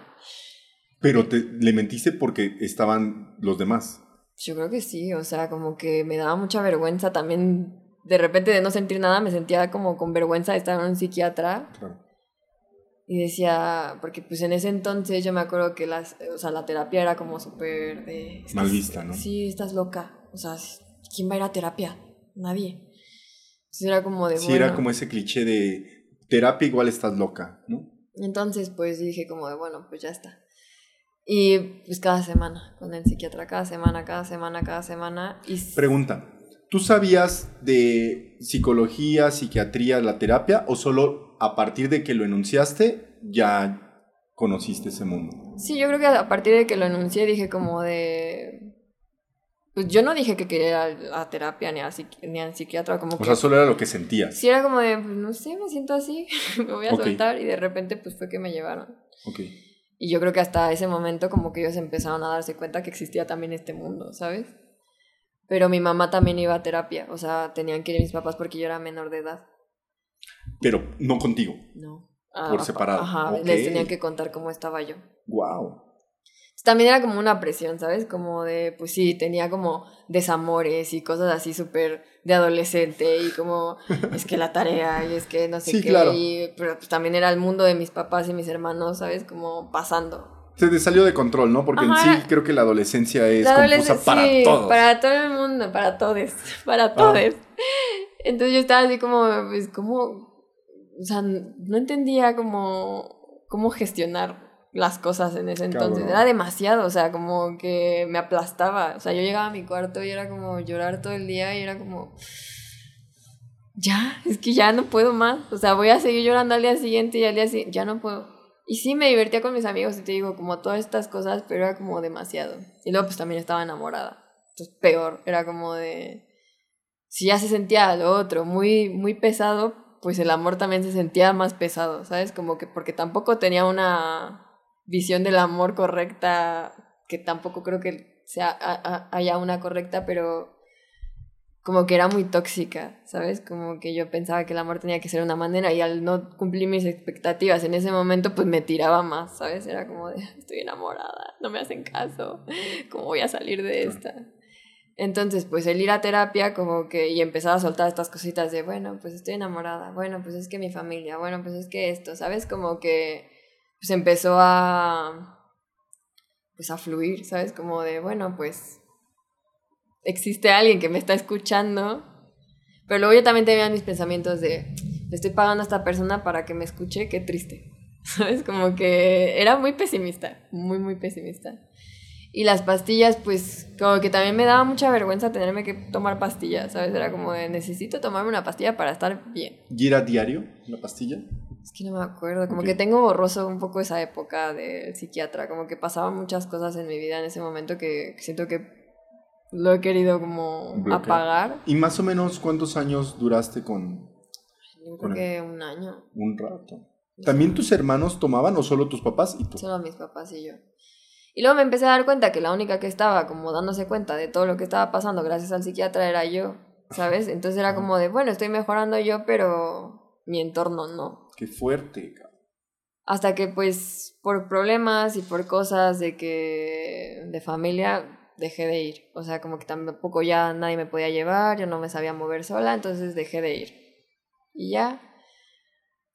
S2: Pero te, le mentiste porque estaban los demás.
S1: Yo creo que sí, o sea, como que me daba mucha vergüenza también. De repente de no sentir nada, me sentía como con vergüenza de estar en un psiquiatra.
S2: Claro.
S1: Y decía, porque pues en ese entonces yo me acuerdo que las, o sea, la terapia era como súper de...
S2: Mal vista, ¿no?
S1: Sí, estás loca. O sea, ¿quién va a ir a terapia? Nadie. Entonces era como de...
S2: Sí, era
S1: bueno.
S2: como ese cliché de terapia igual estás loca, ¿no?
S1: Entonces pues dije como de, bueno, pues ya está. Y pues cada semana, con el psiquiatra, cada semana, cada semana, cada semana. Y
S2: Pregunta, ¿tú sabías de psicología, psiquiatría, la terapia o solo a partir de que lo enunciaste ya conociste ese mundo?
S1: sí, yo creo que a partir de que lo enuncié dije como de... Pues yo no dije que quería ir a la terapia ni, a ni psiquiatra, como
S2: O
S1: que...
S2: sea, solo era lo que sentías.
S1: Sí, era como de, pues no sé, me siento así, me voy a soltar y de repente pues fue que me llevaron.
S2: Ok.
S1: Y yo creo que hasta ese momento como que ellos empezaron a darse cuenta que existía también este mundo, ¿sabes? Pero mi mamá también iba a terapia, o sea, tenían que ir mis papás porque yo era menor de edad.
S2: Pero no contigo.
S1: No.
S2: Por
S1: Ah,
S2: separado,
S1: Ajá, les tenían que contar cómo estaba yo.
S2: Wow.
S1: También era como una presión, ¿sabes? Como de, pues sí, tenía como desamores y cosas así súper de adolescente y como, es que la tarea y es que no sé
S2: Sí,
S1: qué.
S2: claro.
S1: y- pero pues también era el mundo de mis papás y mis hermanos, ¿sabes? Como pasando.
S2: Se te salió de control, ¿no? Porque
S1: Ajá.
S2: en sí creo que la adolescencia es
S1: La
S2: confusa
S1: adolescencia-
S2: para
S1: sí,
S2: todos.
S1: Para todo el mundo, para todos, para todos. Entonces yo estaba así como, pues, como, o sea, no entendía cómo, cómo gestionar las cosas en ese entonces.
S2: Cabrón.
S1: Era demasiado, o sea, como que me aplastaba. O sea, yo llegaba a mi cuarto y era como llorar todo el día y era como, ya, es que ya no puedo más. O sea, voy a seguir llorando al día siguiente y al día siguiente, ya no puedo. Y sí, me divertía con mis amigos y te digo, como todas estas cosas, pero era como demasiado. Y luego pues también estaba enamorada. Entonces peor, era como de... Si ya se sentía lo otro muy, muy pesado, pues el amor también se sentía más pesado, ¿sabes? Como que porque tampoco tenía una visión del amor correcta, que tampoco creo que sea, a- a- haya una correcta, pero como que era muy tóxica, ¿sabes? Como que yo pensaba que el amor tenía que ser una manera y al no cumplir mis expectativas en ese momento, pues me tiraba más, ¿sabes? Era como de, estoy enamorada, no me hacen caso, ¿cómo voy a salir de esta? Entonces, pues el ir a terapia como que y empezar a soltar estas cositas de, bueno, pues estoy enamorada, bueno, pues es que mi familia, bueno, pues es que esto, ¿sabes? Como que pues empezó a pues a fluir, ¿sabes? Como de, bueno, pues existe alguien que me está escuchando. Pero luego yo también tenía mis pensamientos de, estoy pagando a esta persona para que me escuche, qué triste. ¿Sabes? Como que era muy pesimista, muy, muy pesimista. Y las pastillas, pues, como que también me daba mucha vergüenza tenerme que tomar pastillas, ¿sabes? Era como de, necesito tomarme una pastilla para estar bien.
S2: ¿Y era diario la pastilla?
S1: Es que no me acuerdo, como que tengo borroso un poco esa época del psiquiatra, como que pasaban muchas cosas en mi vida en ese momento que siento que lo he querido como
S2: Bloquear.
S1: apagar.
S2: ¿Y más o menos cuántos años duraste con
S1: Yo
S2: Con
S1: creo que un año.
S2: un rato? ¿También tus hermanos tomaban o solo tus papás y tú?
S1: Solo mis papás y yo. Y luego me empecé a dar cuenta que la única que estaba como dándose cuenta de todo lo que estaba pasando gracias al psiquiatra era yo, ¿sabes? Entonces era como de, bueno, estoy mejorando yo, pero mi entorno no.
S2: Qué fuerte, cabrón.
S1: Hasta que pues por problemas y por cosas de que de familia dejé de ir. O sea, como que tampoco ya nadie me podía llevar, yo no me sabía mover sola, entonces dejé de ir. Y ya.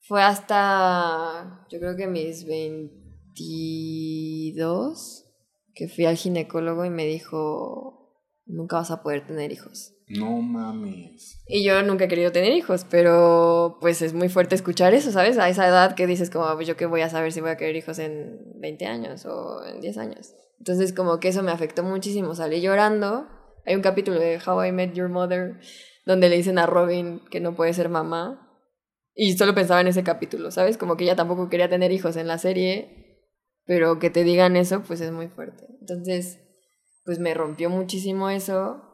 S1: Fue hasta yo creo que mis 22 que fui al ginecólogo y me dijo, nunca vas a poder tener hijos.
S2: No mames.
S1: Y yo nunca he querido tener hijos, pero pues es muy fuerte escuchar eso, ¿sabes? A esa edad que dices como, pues yo qué voy a saber si voy a querer hijos en 20 años o en 10 años. Entonces como que eso me afectó muchísimo, salí llorando. Hay un capítulo de How I Met Your Mother donde le dicen a Robin que no puede ser mamá. Y solo pensaba en ese capítulo, ¿sabes? Como que ella tampoco quería tener hijos en la serie, pero que te digan eso, pues es muy fuerte. Entonces, pues me rompió muchísimo eso.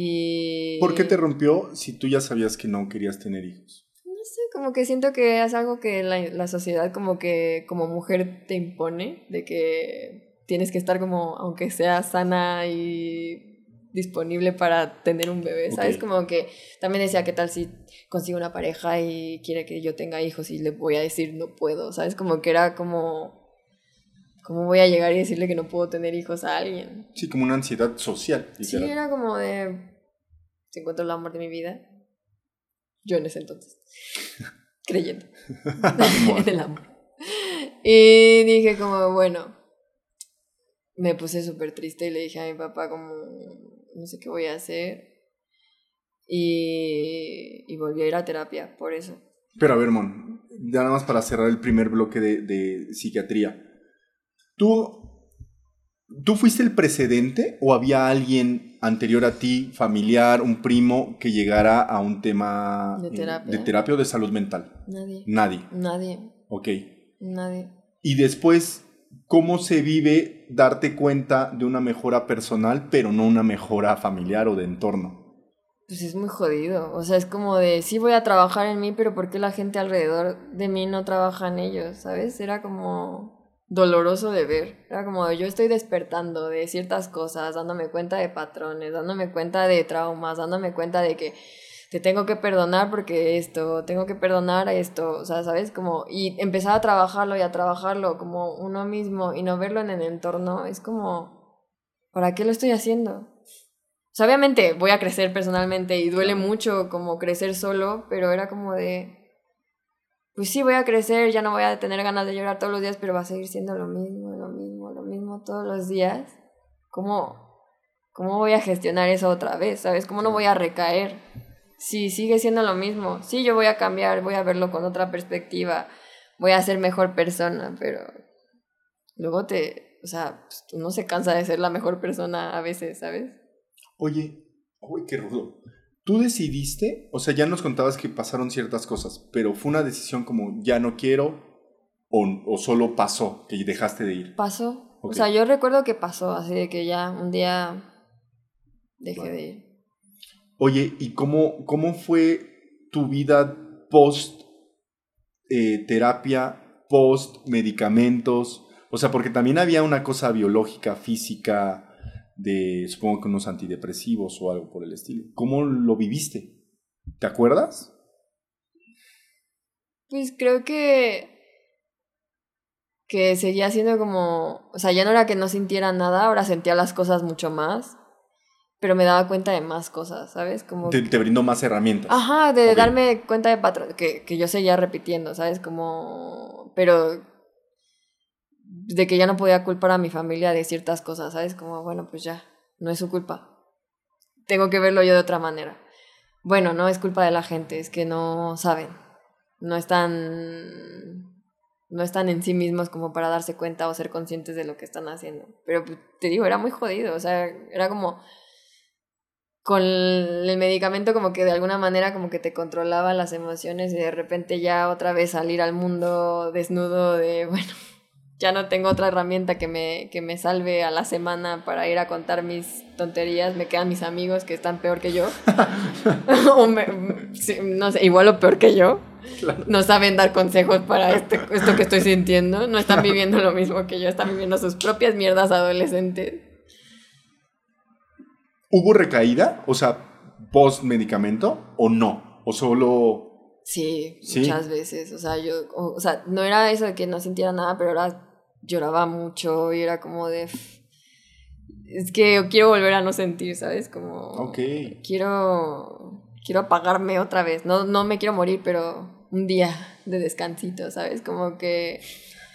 S1: Y...
S2: ¿Por qué te rompió si tú ya sabías que no querías tener hijos?
S1: No sé, como que siento que es algo que la, la sociedad como que como mujer te impone, de que tienes que estar como, aunque sea sana y disponible para tener un bebé, ¿sabes? Como que también decía, ¿qué tal si consigo una pareja y quiere que yo tenga hijos y le voy a decir no puedo, ¿sabes? Como que era como ¿Cómo voy a llegar y decirle que no puedo tener hijos a alguien?
S2: Sí, como una ansiedad social.
S1: Sí, era como de, si encuentro el amor de mi vida, yo en ese entonces, creyendo en el amor. Y dije como, bueno, me puse súper triste y le dije a mi papá como, no sé qué voy a hacer. Y, y volví a ir a terapia por eso.
S2: Pero a ver, Mon, ya nada más para cerrar el primer bloque de, de psiquiatría. ¿Tú, ¿Tú fuiste el precedente o había alguien anterior a ti, familiar, un primo, que llegara a un tema
S1: de terapia,
S2: de terapia o de salud mental?
S1: Nadie.
S2: Nadie.
S1: Nadie.
S2: Ok.
S1: Nadie.
S2: Y después, ¿cómo se vive darte cuenta de una mejora personal, pero no una mejora familiar o de entorno?
S1: Pues es muy jodido. O sea, es como de, sí voy a trabajar en mí, pero ¿por qué la gente alrededor de mí no trabaja en ellos? ¿Sabes? Era como doloroso de ver. Era como yo estoy despertando de ciertas cosas, dándome cuenta de patrones, dándome cuenta de traumas, dándome cuenta de que te tengo que perdonar porque esto, tengo que perdonar esto, o sea, ¿sabes? Como, y empezar a trabajarlo y a trabajarlo como uno mismo y no verlo en el entorno, es como, ¿para qué lo estoy haciendo? O sea, obviamente voy a crecer personalmente y duele mucho como crecer solo, pero era como de, pues sí, voy a crecer, ya no voy a tener ganas de llorar todos los días, pero va a seguir siendo lo mismo, lo mismo, lo mismo todos los días. ¿Cómo, cómo voy a gestionar eso otra vez? ¿Sabes? ¿Cómo no voy a recaer? Sí, sigue siendo lo mismo. Sí, yo voy a cambiar, voy a verlo con otra perspectiva, voy a ser mejor persona, pero luego te, o sea, pues, uno se cansa de ser la mejor persona a veces, ¿sabes?
S2: Oye, uy, qué rudo. Tú decidiste, o sea, ya nos contabas que pasaron ciertas cosas, pero fue una decisión como ya no quiero o, o solo pasó, que dejaste de ir.
S1: Pasó. O sea, yo recuerdo que pasó, así de que ya un día dejé de ir.
S2: Oye, ¿y cómo, cómo fue tu vida post eh, terapia, post medicamentos? O sea, porque también había una cosa biológica, física, de supongo que unos antidepresivos o algo por el estilo. ¿Cómo lo viviste? ¿Te acuerdas?
S1: Pues creo que que seguía siendo como, o sea, ya no era que no sintiera nada, ahora sentía las cosas mucho más pero me daba cuenta de más cosas, ¿sabes? Como
S2: te, te brindó más herramientas.
S1: Ajá, de darme cuenta de patrones que, que yo seguía repitiendo, ¿sabes? Como, pero de que ya no podía culpar a mi familia de ciertas cosas, ¿sabes? Como, bueno, pues ya, no es su culpa. Tengo que verlo yo de otra manera. Bueno, no es culpa de la gente, es que no saben. No están no están en sí mismos como para darse cuenta o ser conscientes de lo que están haciendo. Pero pues, te digo, era muy jodido, o sea, era como con el medicamento como que de alguna manera como que te controlaba las emociones y de repente ya otra vez salir al mundo desnudo de, bueno, ya no tengo otra herramienta que me, que me salve a la semana para ir a contar mis tonterías, me quedan mis amigos que están peor que yo, o no sé, igual o peor que yo. No saben dar consejos para este, esto que estoy sintiendo, no están viviendo lo mismo que yo, están viviendo sus propias mierdas adolescentes.
S2: ¿Hubo recaída? O sea, post medicamento o no? ¿O solo.?
S1: Sí, muchas veces. O sea, yo. O, sea, no era eso de que no sintiera nada, pero ahora lloraba mucho y era como de. Es que quiero volver a no sentir, ¿sabes? Como.
S2: Ok.
S1: Quiero. Quiero apagarme otra vez. No, no me quiero morir, pero un día de descansito, ¿sabes? Como que.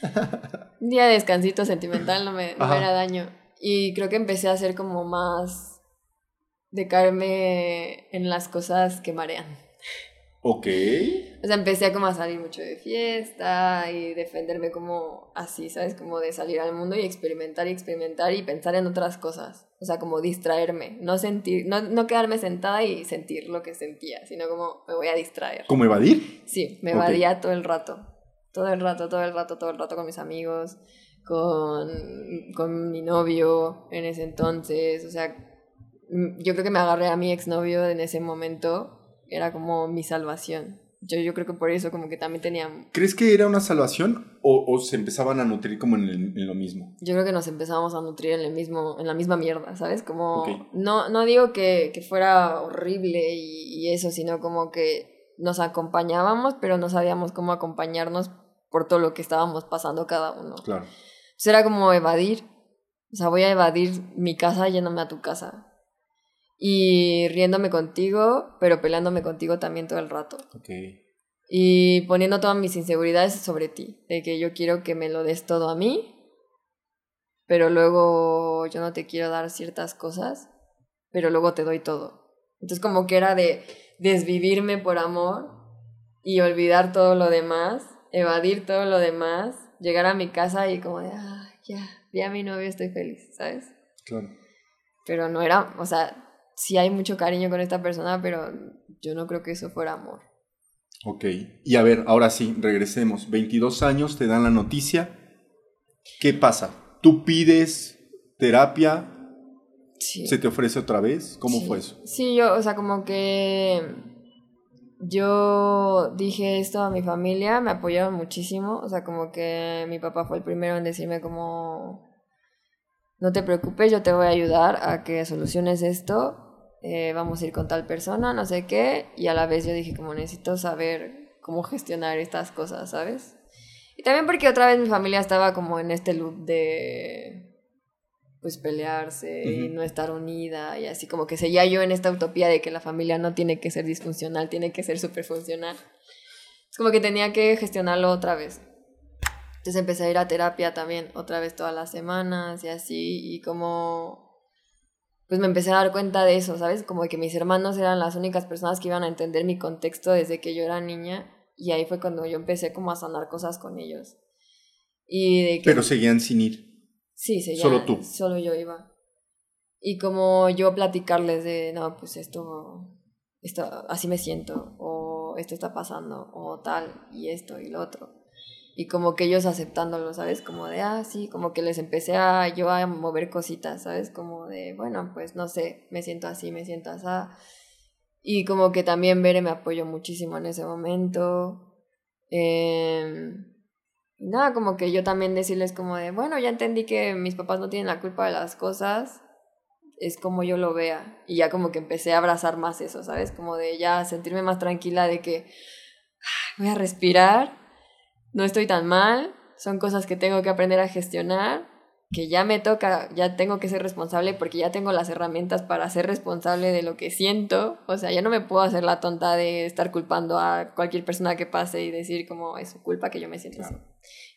S1: un día de descansito sentimental no me, no me era daño. Y creo que empecé a ser como más de caerme en las cosas que marean.
S2: Ok.
S1: O sea, empecé a como a salir mucho de fiesta y defenderme como así, ¿sabes? Como de salir al mundo y experimentar y experimentar y pensar en otras cosas. O sea, como distraerme, no sentir, no, no quedarme sentada y sentir lo que sentía, sino como me voy a distraer.
S2: ¿Cómo evadir?
S1: Sí, me evadía todo el rato. Todo el rato, todo el rato, todo el rato con mis amigos, con, con mi novio en ese entonces. O sea, Mm, yo creo que me agarré a mi exnovio en ese momento, era como mi salvación. Yo, yo creo que por eso como que también tenía...
S2: ¿Crees que era una salvación o, o se empezaban a nutrir como en, en, lo mismo?
S1: Yo creo que nos empezábamos a nutrir en, el mismo, en la misma mierda, ¿sabes? Como... No, no digo que, que fuera horrible y, y, eso, sino como que nos acompañábamos, pero no sabíamos cómo acompañarnos por todo lo que estábamos pasando cada uno.
S2: Claro.
S1: Pues era como evadir. O sea, voy a evadir mi casa yéndome a tu casa. Y riéndome contigo, pero peleándome contigo también todo el rato.
S2: Ok.
S1: Y poniendo todas mis inseguridades sobre ti. De que yo quiero que me lo des todo a mí, pero luego yo no te quiero dar ciertas cosas, pero luego te doy todo. Entonces como que era de desvivirme por amor y olvidar todo lo demás, evadir todo lo demás, llegar a mi casa y como de, ah, ya, vi a mi novio, estoy feliz, ¿sabes?
S2: Claro.
S1: Pero no era, o sea, sí hay mucho cariño con esta persona, pero yo no creo que eso fuera amor.
S2: Ok. Y a ver, ahora sí, regresemos. 22 años, te dan la noticia. ¿Qué pasa? ¿Tú pides terapia?
S1: Sí.
S2: ¿Se te ofrece otra vez? ¿Cómo
S1: Sí.
S2: fue eso?
S1: Sí, yo, o sea, como que yo dije esto a mi familia, me apoyaron muchísimo, o sea, como que mi papá fue el primero en decirme como, no te preocupes, yo te voy a ayudar a que soluciones esto, eh, vamos a ir con tal persona, no sé qué, y a la vez yo dije como necesito saber cómo gestionar estas cosas, ¿sabes? Y también porque otra vez mi familia estaba como en este loop de pues pelearse y
S2: Ujú.
S1: no estar unida y así como que seguía yo en esta utopía de que la familia no tiene que ser disfuncional, tiene que ser súper funcional. Es como que tenía que gestionarlo otra vez. Entonces empecé a ir a terapia también otra vez todas las semanas y así y como pues me empecé a dar cuenta de eso, ¿sabes? Como de que mis hermanos eran las únicas personas que iban a entender mi contexto desde que yo era niña y ahí fue cuando yo empecé como a sanar cosas con ellos. Y de que
S2: Pero seguían sin ir.
S1: Sí, se
S2: Solo tú.
S1: Solo yo iba. Y como yo platicarles de, no, pues esto, esto, así me siento, o esto está pasando, o tal, y esto y lo otro. Y como que ellos aceptándolo, ¿sabes? Como de, ah, sí, como que les empecé a yo a mover cositas, ¿sabes? Como de, bueno, pues no sé, me siento así, me siento así. Y como que también Bere me apoyó muchísimo en ese momento. Y nada, como que yo también decirles como de, bueno, ya entendí que mis papás no tienen la culpa de las cosas, es como yo lo vea. Y ya como que empecé a abrazar más eso, ¿sabes? Como de ya sentirme más tranquila de que "Ay, voy a respirar, no estoy tan mal, son cosas que tengo que aprender a gestionar, que ya me toca, ya tengo que ser responsable porque ya tengo las herramientas para ser responsable de lo que siento. O sea, ya no me puedo hacer la tonta de estar culpando a cualquier persona que pase y decir como es su culpa que yo me siento así.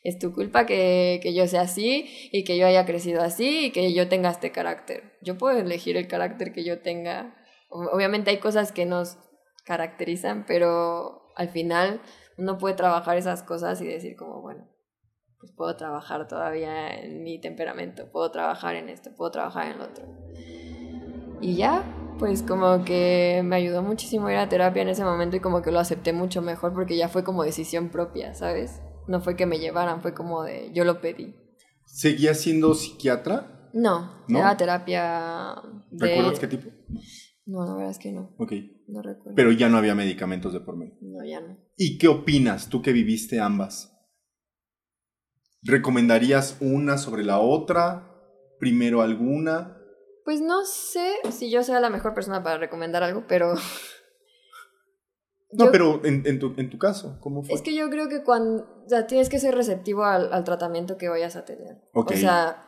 S1: Es tu culpa que, que yo sea así y que yo haya crecido así y que yo tenga este carácter. Yo puedo elegir el carácter que yo tenga. Obviamente hay cosas que nos caracterizan, pero al final uno puede trabajar esas cosas y decir como, bueno, pues puedo trabajar todavía en mi temperamento, puedo trabajar en esto, puedo trabajar en lo otro. Y ya, pues como que me ayudó muchísimo ir a terapia en ese momento y como que lo acepté mucho mejor porque ya fue como decisión propia, ¿sabes? No fue que me llevaran, fue como de yo lo pedí.
S2: ¿Seguías siendo psiquiatra?
S1: No,
S2: ¿No?
S1: era terapia de...
S2: ¿Recuerdas qué tipo?
S1: No, la verdad es que no,
S2: Ok.
S1: No recuerdo.
S2: Pero ya no había medicamentos de por medio.
S1: No, ya no.
S2: ¿Y qué opinas tú que viviste ambas? ¿Recomendarías una sobre la otra? ¿Primero alguna?
S1: Pues no sé si yo sea la mejor persona para recomendar algo, pero...
S2: No,
S1: Yo-
S2: pero en, en tu, en tu caso, ¿cómo fue?
S1: Es que yo creo que cuando, o sea, tienes que ser receptivo al, al tratamiento que vayas a tener.
S2: Ok.
S1: O sea,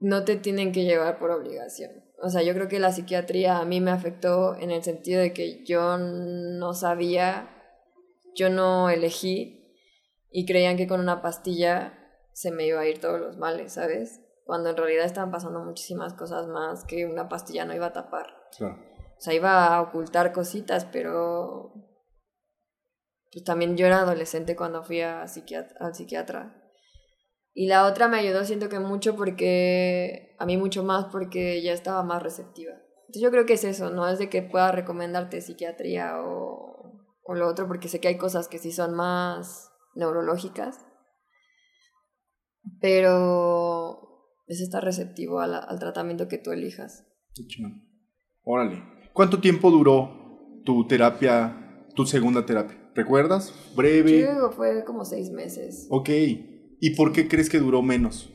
S1: no te tienen que llevar por obligación. O sea, yo creo que la psiquiatría a mí me afectó en el sentido de que yo no sabía, yo no elegí y creían que con una pastilla se me iba a ir todos los males, ¿sabes? Cuando en realidad estaban pasando muchísimas cosas más que una pastilla no iba a tapar.
S2: Claro.
S1: O sea, iba a ocultar cositas, pero pues también yo era adolescente cuando fui a psiquiat- al psiquiatra. Y la otra me ayudó, siento que mucho porque, a mí mucho más porque ya estaba más receptiva. Entonces yo creo que es eso, no es de que pueda recomendarte psiquiatría o, o lo otro, porque sé que hay cosas que sí son más neurológicas, pero es estar receptivo a la- al tratamiento que tú elijas.
S2: Órale. ¿Cuánto tiempo duró tu terapia, tu segunda terapia? ¿Recuerdas? Breve.
S1: Yo creo que fue como seis meses.
S2: Ok. ¿Y por qué crees que duró menos?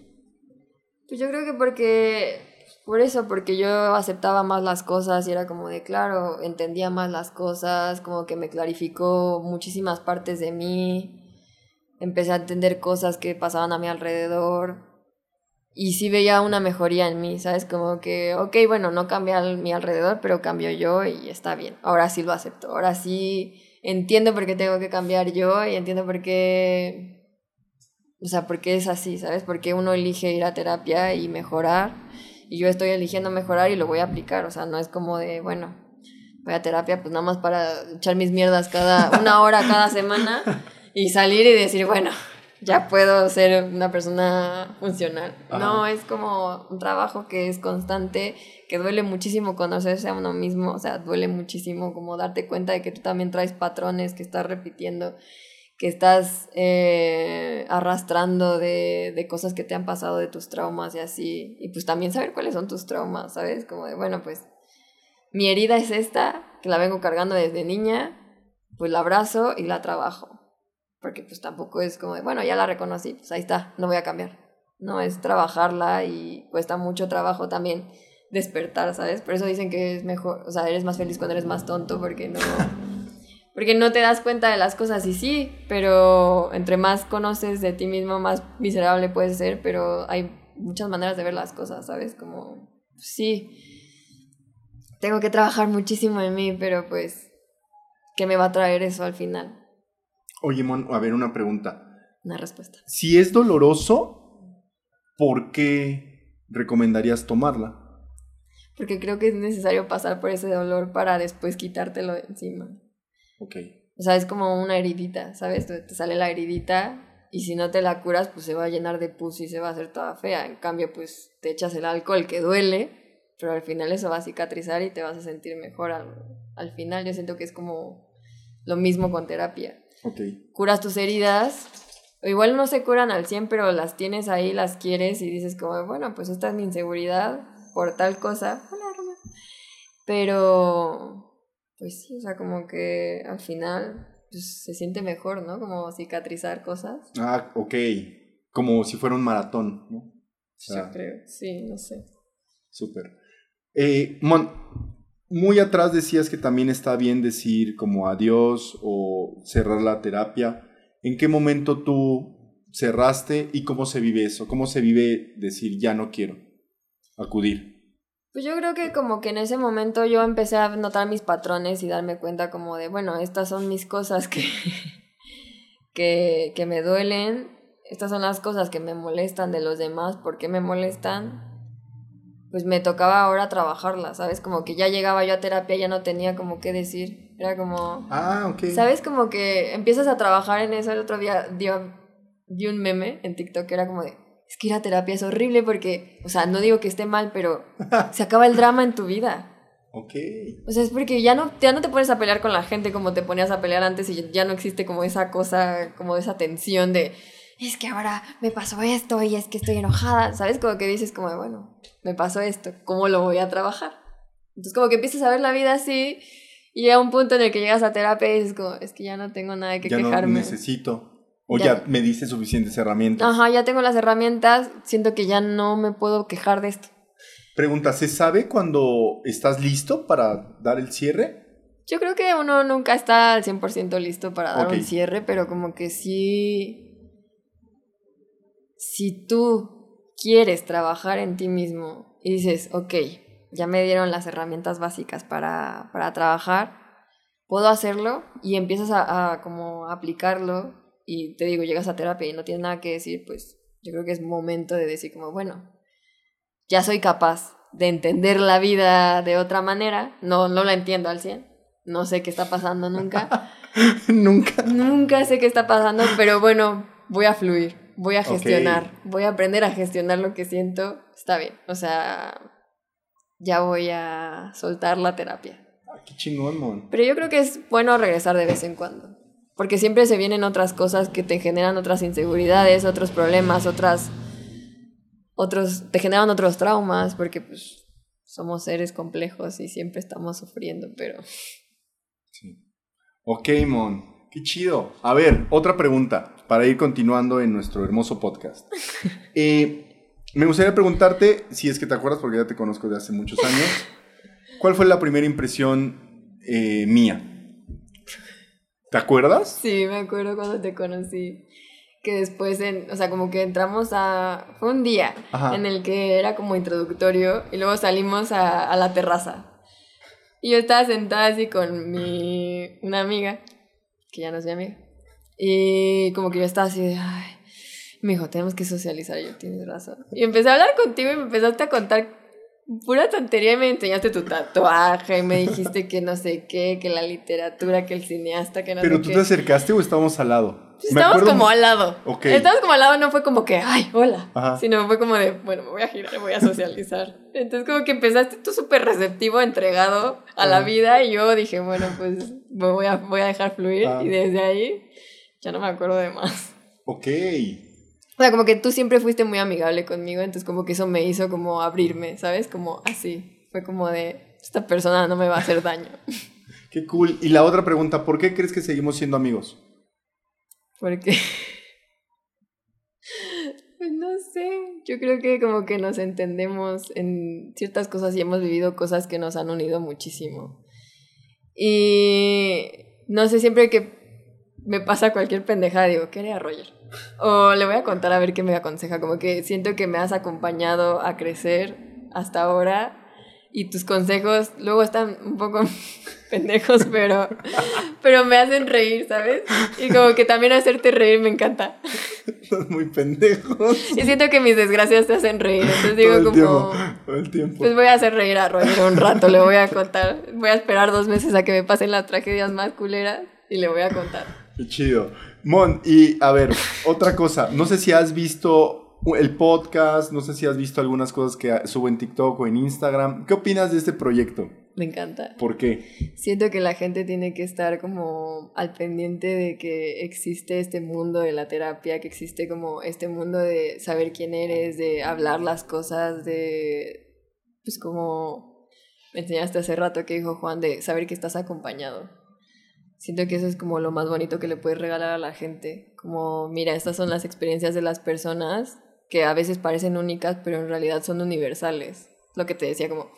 S1: Pues yo creo que porque, por eso, porque yo aceptaba más las cosas y era como de, claro, entendía más las cosas, como que me clarificó muchísimas partes de mí, empecé a entender cosas que pasaban a mi alrededor y sí veía una mejoría en mí, ¿sabes? Como que, ok, bueno, no cambia mi alrededor, pero cambio yo y está bien. Ahora sí lo acepto. Ahora sí entiendo por qué tengo que cambiar yo y entiendo por qué, o sea, por qué es así, ¿sabes? Porque uno elige ir a terapia y mejorar y yo estoy eligiendo mejorar y lo voy a aplicar, o sea, no es como de, bueno, voy a terapia pues nada más para echar mis mierdas cada una hora cada semana y salir y decir, bueno, ya puedo ser una persona funcional. No, es como un trabajo que es constante, que duele muchísimo conocerse a uno mismo, o sea, duele muchísimo como darte cuenta de que tú también traes patrones que estás repitiendo, que estás eh, arrastrando de, de cosas que te han pasado, de tus traumas y así. Y pues también saber cuáles son tus traumas, ¿sabes? Como de, bueno, pues mi herida es esta, que la vengo cargando desde niña, pues la abrazo y la trabajo porque pues tampoco es como de, bueno, ya la reconocí, pues ahí está, no voy a cambiar. No, es trabajarla y cuesta mucho trabajo también despertar, ¿sabes? Por eso dicen que es mejor, o sea, eres más feliz cuando eres más tonto porque no porque no te das cuenta de las cosas y sí, pero entre más conoces de ti mismo, más miserable puedes ser, pero hay muchas maneras de ver las cosas, ¿sabes? Como sí. Tengo que trabajar muchísimo en mí, pero pues ¿qué me va a traer eso al final?
S2: Oye, Mon, a ver, una pregunta.
S1: Una respuesta.
S2: Si es doloroso, ¿por qué recomendarías tomarla?
S1: Porque creo que es necesario pasar por ese dolor para después quitártelo de encima.
S2: Ok.
S1: O sea, es como una heridita, ¿sabes? Te sale la heridita y si no te la curas, pues se va a llenar de pus y se va a hacer toda fea. En cambio, pues te echas el alcohol que duele, pero al final eso va a cicatrizar y te vas a sentir mejor al, al final. Yo siento que es como lo mismo con terapia. Curas tus heridas. igual no se curan al 100, pero las tienes ahí, las quieres y dices como, bueno, pues esta es mi inseguridad por tal cosa. Hola, Roma. Pero, pues sí, o sea, como que al final pues, se siente mejor, ¿no? Como cicatrizar cosas.
S2: Ah, ok. Como si fuera un maratón, ¿no?
S1: Yo creo, sí, no sé.
S2: Súper. Eh, muy atrás decías que también está bien decir como adiós o cerrar la terapia. ¿En qué momento tú cerraste y cómo se vive eso? ¿Cómo se vive decir ya no quiero acudir?
S1: Pues yo creo que como que en ese momento yo empecé a notar mis patrones y darme cuenta como de, bueno, estas son mis cosas que, que, que me duelen, estas son las cosas que me molestan de los demás, ¿por qué me molestan? pues me tocaba ahora trabajarla, ¿sabes? Como que ya llegaba yo a terapia, ya no tenía como qué decir. Era como...
S2: Ah, ok.
S1: ¿Sabes? Como que empiezas a trabajar en eso. El otro día dio, dio un meme en TikTok que era como de... Es que ir a terapia es horrible porque, o sea, no digo que esté mal, pero se acaba el drama en tu vida.
S2: Ok.
S1: O sea, es porque ya no, ya no te pones a pelear con la gente como te ponías a pelear antes y ya no existe como esa cosa, como esa tensión de es que ahora me pasó esto y es que estoy enojada, ¿sabes? Como que dices como, bueno, me pasó esto, ¿cómo lo voy a trabajar? Entonces como que empiezas a ver la vida así y llega un punto en el que llegas a terapia y dices como, es que ya no tengo nada que
S2: ya
S1: quejarme.
S2: No necesito. O ya, me dice suficientes herramientas.
S1: Ajá, ya tengo las herramientas, siento que ya no me puedo quejar de esto.
S2: Pregunta, ¿se sabe cuando estás listo para dar el cierre?
S1: Yo creo que uno nunca está al 100% listo para dar un cierre, pero como que sí si tú quieres trabajar en ti mismo y dices, ok, ya me dieron las herramientas básicas para, trabajar, puedo hacerlo y empiezas a, como aplicarlo y te digo, llegas a terapia y no tienes nada que decir, pues yo creo que es momento de decir como, bueno, ya soy capaz de entender la vida de otra manera, no, no la entiendo al 100, no sé qué está pasando nunca.
S2: nunca.
S1: Nunca sé qué está pasando, pero bueno, voy a fluir voy a gestionar, voy a aprender a gestionar lo que siento, está bien. O sea, ya voy a soltar la terapia.
S2: Ah, qué chingón, mon.
S1: Pero yo creo que es bueno regresar de vez en cuando. Porque siempre se vienen otras cosas que te generan otras inseguridades, otros problemas, otras. otros. te generan otros traumas, porque pues somos seres complejos y siempre estamos sufriendo, pero.
S2: Sí. Ok, Mon. Qué chido. A ver, otra pregunta para ir continuando en nuestro hermoso podcast. Eh, me gustaría preguntarte, si es que te acuerdas, porque ya te conozco de hace muchos años, ¿cuál fue la primera impresión eh, mía? ¿Te acuerdas?
S1: Sí, me acuerdo cuando te conocí. que después, en, o sea, como que entramos a... Fue un día
S2: Ajá.
S1: en el que era como introductorio y luego salimos a, a la terraza. Y yo estaba sentada así con mi... una amiga, que ya no es mi amiga. Y como que yo estaba así de, ay, me dijo, tenemos que socializar. Y yo, tienes razón. Y empecé a hablar contigo y me empezaste a contar pura tontería y me enseñaste tu tatuaje y me dijiste que no sé qué, que la literatura, que el cineasta, que no
S2: ¿Pero
S1: sé
S2: tú
S1: qué.
S2: te acercaste o estábamos al lado?
S1: Pues
S2: Me
S1: Estábamos como al lado.
S2: Ok.
S1: Estábamos como al lado, no fue como que, ay, hola.
S2: Ajá.
S1: Sino fue como de, bueno, me voy a girar, voy a socializar. Entonces, como que empezaste tú súper receptivo, entregado a la
S2: Ajá.
S1: vida. Y yo dije, bueno, pues me voy a, voy a dejar fluir.
S2: Ah.
S1: Y desde ahí ya no me acuerdo de más.
S2: Ok.
S1: O sea, como que tú siempre fuiste muy amigable conmigo. Entonces, como que eso me hizo como abrirme, ¿sabes? Como así. Fue como de, esta persona no me va a hacer daño.
S2: Qué cool. Y la otra pregunta, ¿por qué crees que seguimos siendo amigos?
S1: Porque. Pues no sé. Yo creo que como que nos entendemos en ciertas cosas y hemos vivido cosas que nos han unido muchísimo. Y no sé, siempre que me pasa cualquier pendejada, digo, ¿qué haría Roger? O le voy a contar a ver qué me aconseja. Como que siento que me has acompañado a crecer hasta ahora y tus consejos luego están un poco pendejos, pero, pero me hacen reír, ¿sabes? Y como que también hacerte reír me encanta.
S2: Son muy pendejos.
S1: Y siento que mis desgracias te hacen reír. Entonces
S2: Todo
S1: digo
S2: el
S1: como,
S2: tiempo. Todo el tiempo.
S1: pues voy a hacer reír a Roger un rato, le voy a contar. Voy a esperar dos meses a que me pasen las tragedias más culeras y le voy a contar.
S2: Qué chido. Mon, y a ver, otra cosa. No sé si has visto el podcast, no sé si has visto algunas cosas que subo en TikTok o en Instagram. ¿Qué opinas de este proyecto?
S1: Me encanta.
S2: ¿Por qué?
S1: Siento que la gente tiene que estar como al pendiente de que existe este mundo de la terapia, que existe como este mundo de saber quién eres, de hablar las cosas, de pues como me enseñaste hace rato que dijo Juan, de saber que estás acompañado. Siento que eso es como lo más bonito que le puedes regalar a la gente. Como, mira, estas son las experiencias de las personas que a veces parecen únicas, pero en realidad son universales. Lo que te decía, como,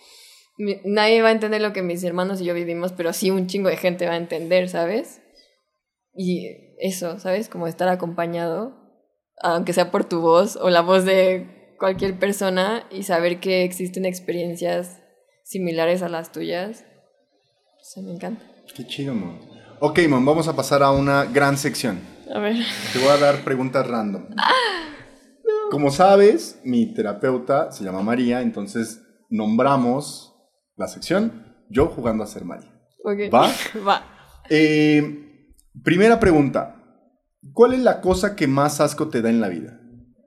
S1: nadie va a entender lo que mis hermanos y yo vivimos, pero sí un chingo de gente va a entender, ¿sabes? Y eso, ¿sabes? Como estar acompañado, aunque sea por tu voz o la voz de cualquier persona, y saber que existen experiencias similares a las tuyas. O sea, me encanta.
S2: Qué chido, Mon. Ok, Mon, vamos a pasar a una gran sección.
S1: A ver.
S2: Te voy a dar preguntas random. Como sabes, mi terapeuta se llama María, entonces nombramos la sección Yo jugando a ser María.
S1: ok.
S2: ¿Va?
S1: Va.
S2: Eh, primera pregunta. ¿Cuál es la cosa que más asco te da en la vida?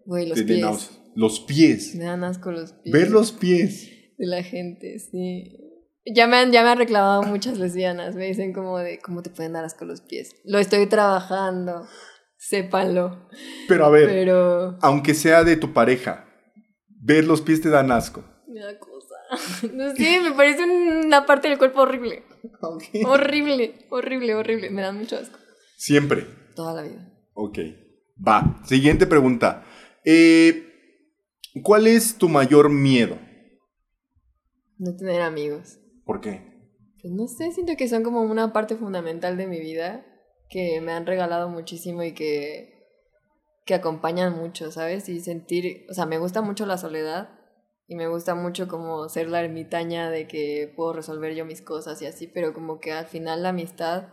S1: Güey, los pies.
S2: Los pies.
S1: Me dan asco los pies.
S2: Ver los pies.
S1: de la gente, sí. Ya me han, ya me han reclamado muchas lesbianas, me dicen como de, ¿cómo te pueden dar asco los pies? Lo estoy trabajando, sépanlo,
S2: Pero a ver,
S1: pero
S2: aunque sea de tu pareja, ver los pies te dan asco.
S1: me da cosa. No sé, me parece una parte del cuerpo horrible, horrible, horrible, horrible, me dan mucho asco.
S2: Siempre.
S1: Toda la vida.
S2: Ok. Va. Siguiente pregunta. Eh, ¿Cuál es tu mayor miedo?
S1: No tener amigos.
S2: ¿Por qué?
S1: Pues no sé, siento que son como una parte fundamental de mi vida que me han regalado muchísimo y que, que acompañan mucho, ¿sabes? Y sentir, o sea, me gusta mucho la soledad y me gusta mucho como ser la ermitaña de que puedo resolver yo mis cosas y así, pero como que al final la amistad,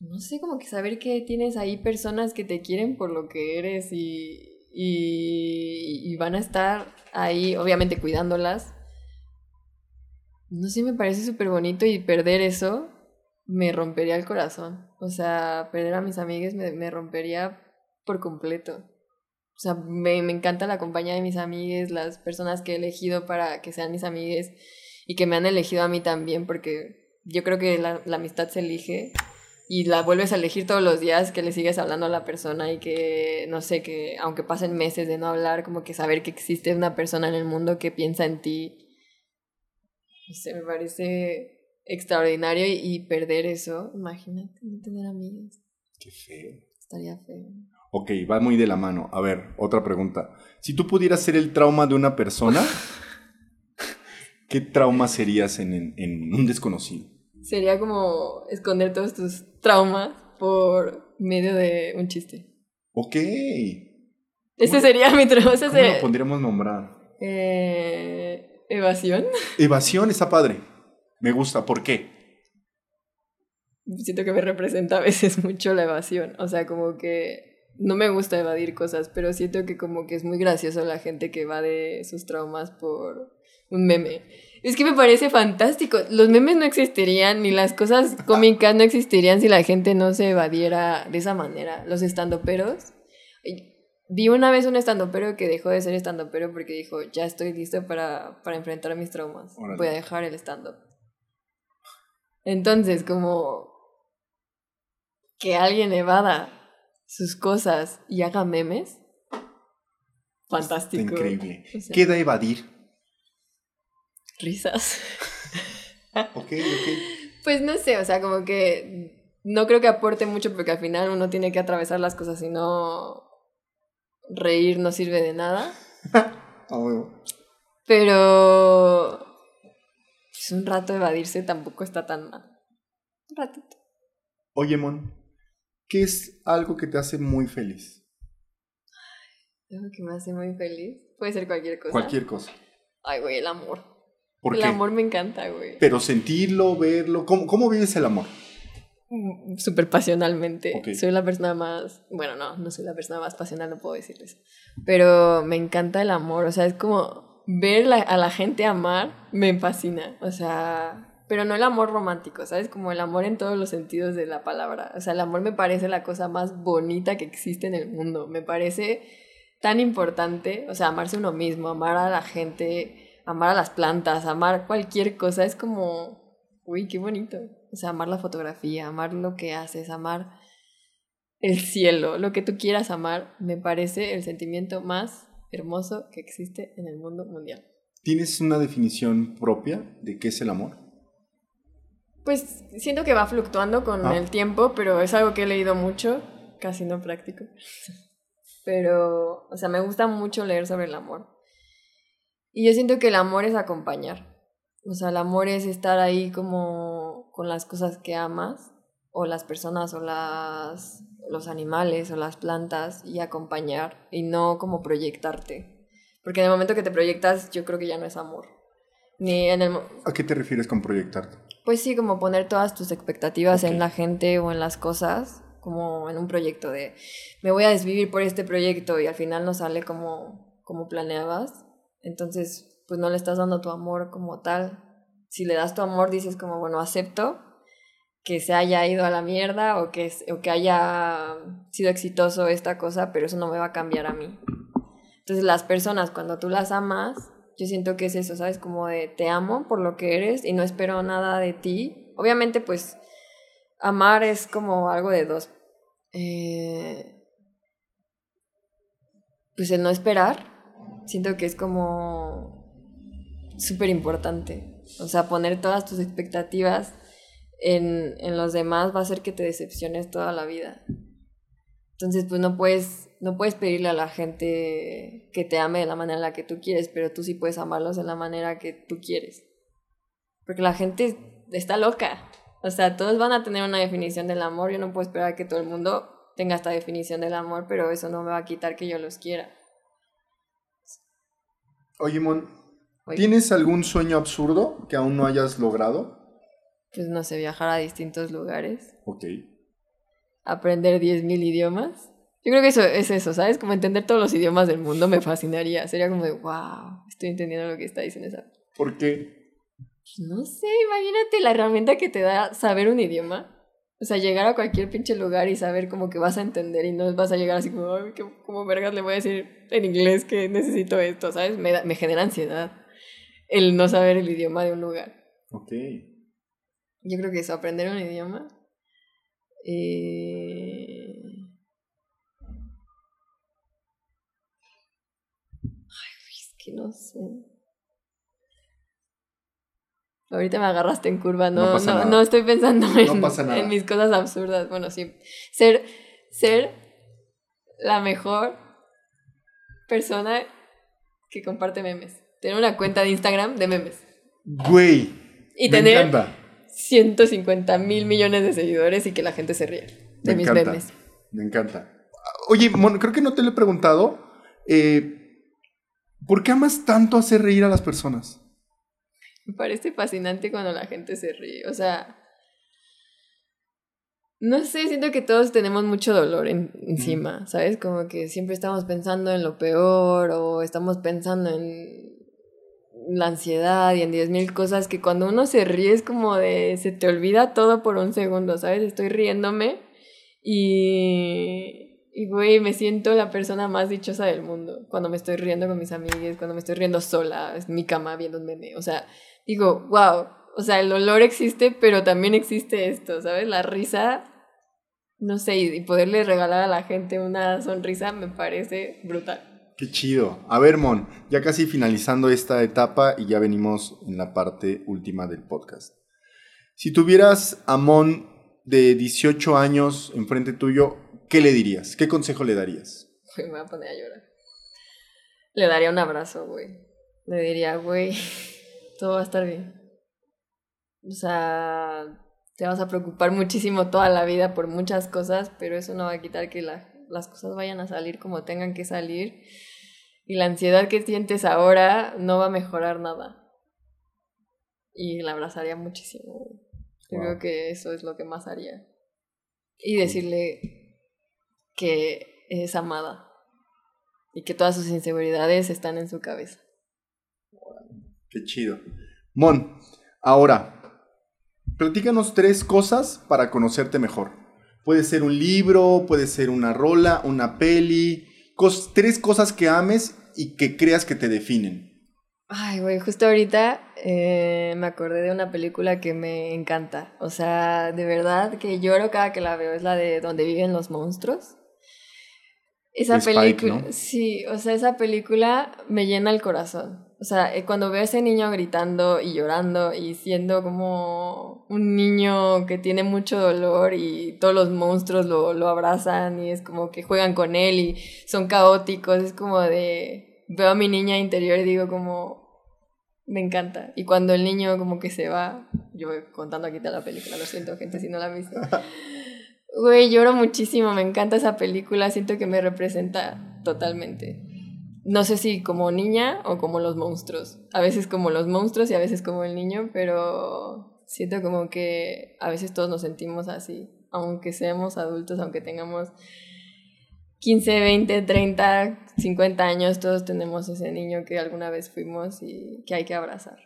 S1: no sé, como que saber que tienes ahí personas que te quieren por lo que eres y, y, van a estar ahí, obviamente cuidándolas. No sé, me parece súper bonito y perder eso me rompería el corazón. O sea, perder a mis amigas me, me rompería por completo. O sea, me, me encanta la compañía de mis amigues, las personas que he elegido para que sean mis amigues y que me han elegido a mí también, porque yo creo que la, la amistad se elige y la vuelves a elegir todos los días, que le sigues hablando a la persona y que, no sé, que aunque pasen meses de no hablar, como que saber que existe una persona en el mundo que piensa en ti, no sé, me parece extraordinario y, y perder eso, imagínate, no tener amigos,
S2: Qué feo.
S1: estaría feo.
S2: Ok, va muy de la mano. A ver, otra pregunta. Si tú pudieras ser el trauma de una persona, ¿qué trauma serías en, en- en un desconocido?
S1: Sería como esconder todos tus traumas por medio de un chiste.
S2: Ok.
S1: Ese sería mi. Ese
S2: ¿Cómo
S1: sería.
S2: lo podríamos nombrar?
S1: Eh, evasión.
S2: Evasión está padre. Me gusta. ¿Por qué?
S1: Siento que me representa a veces mucho la evasión. O sea, como que no me gusta evadir cosas, pero siento que como que es muy gracioso la gente que evade sus traumas por un meme. Es que me parece fantástico. Los memes no existirían, ni las cosas cómicas no existirían si la gente no se evadiera de esa manera. Los estandoperos. Vi una vez un estandopero que dejó de ser estandopero porque dijo, ya estoy listo para, para enfrentar mis traumas.
S2: Órale.
S1: Voy a dejar el stand-up. Entonces, como que alguien evada sus cosas y haga memes, fantástico.
S2: Está increíble.
S1: O sea,
S2: Queda evadir.
S1: Risas.
S2: Ok, ok.
S1: Pues no sé, o sea, como que no creo que aporte mucho porque al final uno tiene que atravesar las cosas y no reír no sirve de nada. Pero pues un rato evadirse tampoco está tan mal. Un ratito.
S2: Oye, Mon, ¿qué es algo que te hace muy feliz?
S1: Algo que me hace muy feliz. Puede ser cualquier cosa.
S2: Cualquier cosa.
S1: Ay, güey, el amor.
S2: ¿Por
S1: el amor me encanta, güey.
S2: Pero sentirlo, verlo. ¿Cómo, cómo vives el amor?
S1: Mm, Súper pasionalmente. Soy la persona más. Bueno, no, no soy la persona más pasional, no puedo decirles. Pero me encanta el amor. O sea, es como ver la- a la gente amar me fascina. O sea. Pero no el amor romántico, ¿sabes? Como el amor en todos los sentidos de la palabra. O sea, el amor me parece la cosa más bonita que existe en el mundo. Me parece tan importante. O sea, amarse uno mismo, amar a la gente, amar a las plantas, amar cualquier cosa. Es como. Uy, qué bonito. O sea, amar la fotografía, amar lo que haces, amar el cielo, lo que tú quieras amar, me parece el sentimiento más hermoso que existe en el mundo mundial.
S2: ¿Tienes una definición propia de qué es el amor?
S1: Pues siento que va fluctuando con
S2: Ah.
S1: el tiempo, pero es algo que he leído mucho, casi no práctico. Pero, o sea, me gusta mucho leer sobre el amor. Y yo siento que el amor es acompañar. O sea, el amor es estar ahí como con las cosas que amas, o las personas, o las, los animales, o las plantas, y acompañar, y no como proyectarte. Porque en el momento que te proyectas, yo creo que ya no es amor. Ni en el,
S2: ¿A qué te refieres con proyectarte?
S1: pues sí, como poner todas tus expectativas en la gente o en las cosas, como en un proyecto de me voy a desvivir por este proyecto y al final no sale como, como planeabas. Entonces, pues no le estás dando tu amor como tal. Si le das tu amor, dices como, bueno, acepto que se haya ido a la mierda o que, o que haya sido exitoso esta cosa, pero eso no me va a cambiar a mí. Entonces las personas, cuando tú las amas, yo siento que es eso, ¿sabes? Como de te amo por lo que eres y no espero nada de ti. Obviamente, pues, amar es como algo de dos. Eh, pues el no esperar, siento que es como súper importante. O sea, poner todas tus expectativas en, en los demás va a hacer que te decepciones toda la vida. Entonces, pues no puedes, no puedes pedirle a la gente que te ame de la manera en la que tú quieres, pero tú sí puedes amarlos de la manera que tú quieres. Porque la gente está loca. O sea, todos van a tener una definición del amor. Yo no puedo esperar que todo el mundo tenga esta definición del amor, pero eso no me va a quitar que yo los quiera.
S2: Oye, Mon,
S1: Oye,
S2: ¿tienes algún sueño absurdo que aún no hayas logrado?
S1: Pues no sé, viajar a distintos lugares,
S2: Ok.
S1: aprender 10.000 idiomas. Yo creo que eso es eso, ¿sabes? Como entender todos los idiomas del mundo me fascinaría. Sería como de, wow, estoy entendiendo lo que está diciendo esa
S2: ¿Por qué?
S1: Pues No sé, imagínate la herramienta que te da saber un idioma. O sea, llegar a cualquier pinche lugar y saber como que vas a entender y no vas a llegar así como, ay, ¿qué- ¿cómo vergas le voy a decir en inglés que necesito esto? ¿Sabes? Me, da- me genera ansiedad el no saber el idioma de un lugar.
S2: Ok.
S1: Yo creo que eso, aprender un idioma. eh, Ay, es que no sé. Ahorita me agarraste en curva, no,
S2: No
S1: no,
S2: pasa
S1: no,
S2: nada.
S1: estoy pensando en,
S2: pasa nada.
S1: en mis cosas absurdas. Bueno, sí. Ser, ser la mejor persona que comparte memes. Tener una cuenta de Instagram de memes.
S2: Güey.
S1: Y
S2: me
S1: tener
S2: encanta.
S1: 150 mil millones de seguidores y que la gente se ríe de
S2: Me
S1: mis
S2: encanta.
S1: memes.
S2: Me encanta. Oye, Mon, creo que no te lo he preguntado. Eh, ¿Por qué amas tanto hacer reír a las personas?
S1: Me parece fascinante cuando la gente se ríe. O sea, no sé, siento que todos tenemos mucho dolor encima, ¿sabes? Como que siempre estamos pensando en lo peor o estamos pensando en la ansiedad y en diez mil cosas que cuando uno se ríe es como de se te olvida todo por un segundo, ¿sabes? Estoy riéndome y y güey, me siento la persona más dichosa del mundo cuando me estoy riendo con mis amigas, cuando me estoy riendo sola en mi cama viendo un meme, o sea, digo, wow, o sea, el dolor existe, pero también existe esto, ¿sabes? La risa, no sé, y poderle regalar a la gente una sonrisa me parece brutal.
S2: Qué chido. A ver, Mon, ya casi finalizando esta etapa y ya venimos en la parte última del podcast. Si tuvieras a Mon de 18 años enfrente tuyo, ¿qué le dirías? ¿Qué consejo le darías?
S1: me voy a poner a llorar. Le daría un abrazo, güey. Le diría, güey, todo va a estar bien. O sea, te vas a preocupar muchísimo toda la vida por muchas cosas, pero eso no va a quitar que las cosas vayan a salir como tengan que salir. Y la ansiedad que sientes ahora no va a mejorar nada. Y la abrazaría muchísimo. Yo creo que eso es lo que más haría. Y decirle que es amada. Y que todas sus inseguridades están en su cabeza.
S2: Qué chido. Mon, ahora, platícanos tres cosas para conocerte mejor. Puede ser un libro, puede ser una rola, una peli, tres cosas que ames y que creas que te definen.
S1: Ay, güey, justo ahorita eh, me acordé de una película que me encanta. O sea, de verdad que lloro cada que la veo. Es la de Donde viven los monstruos. Esa película, sí, o sea, esa película me llena el corazón. O sea, eh, cuando veo a ese niño gritando y llorando y siendo como un niño que tiene mucho dolor y todos los monstruos lo, lo abrazan y es como que juegan con él y son caóticos, es como de... Veo a mi niña interior y digo como... Me encanta. Y cuando el niño como que se va, yo voy contando aquí de la película, lo siento gente si no la han visto. Güey, lloro muchísimo, me encanta esa película, siento que me representa totalmente no sé si como niña o como los monstruos. A veces como los monstruos y a veces como el niño, pero siento como que a veces todos nos sentimos así, aunque seamos adultos, aunque tengamos 15, 20, 30, 50 años, todos tenemos ese niño que alguna vez fuimos y que hay que abrazar.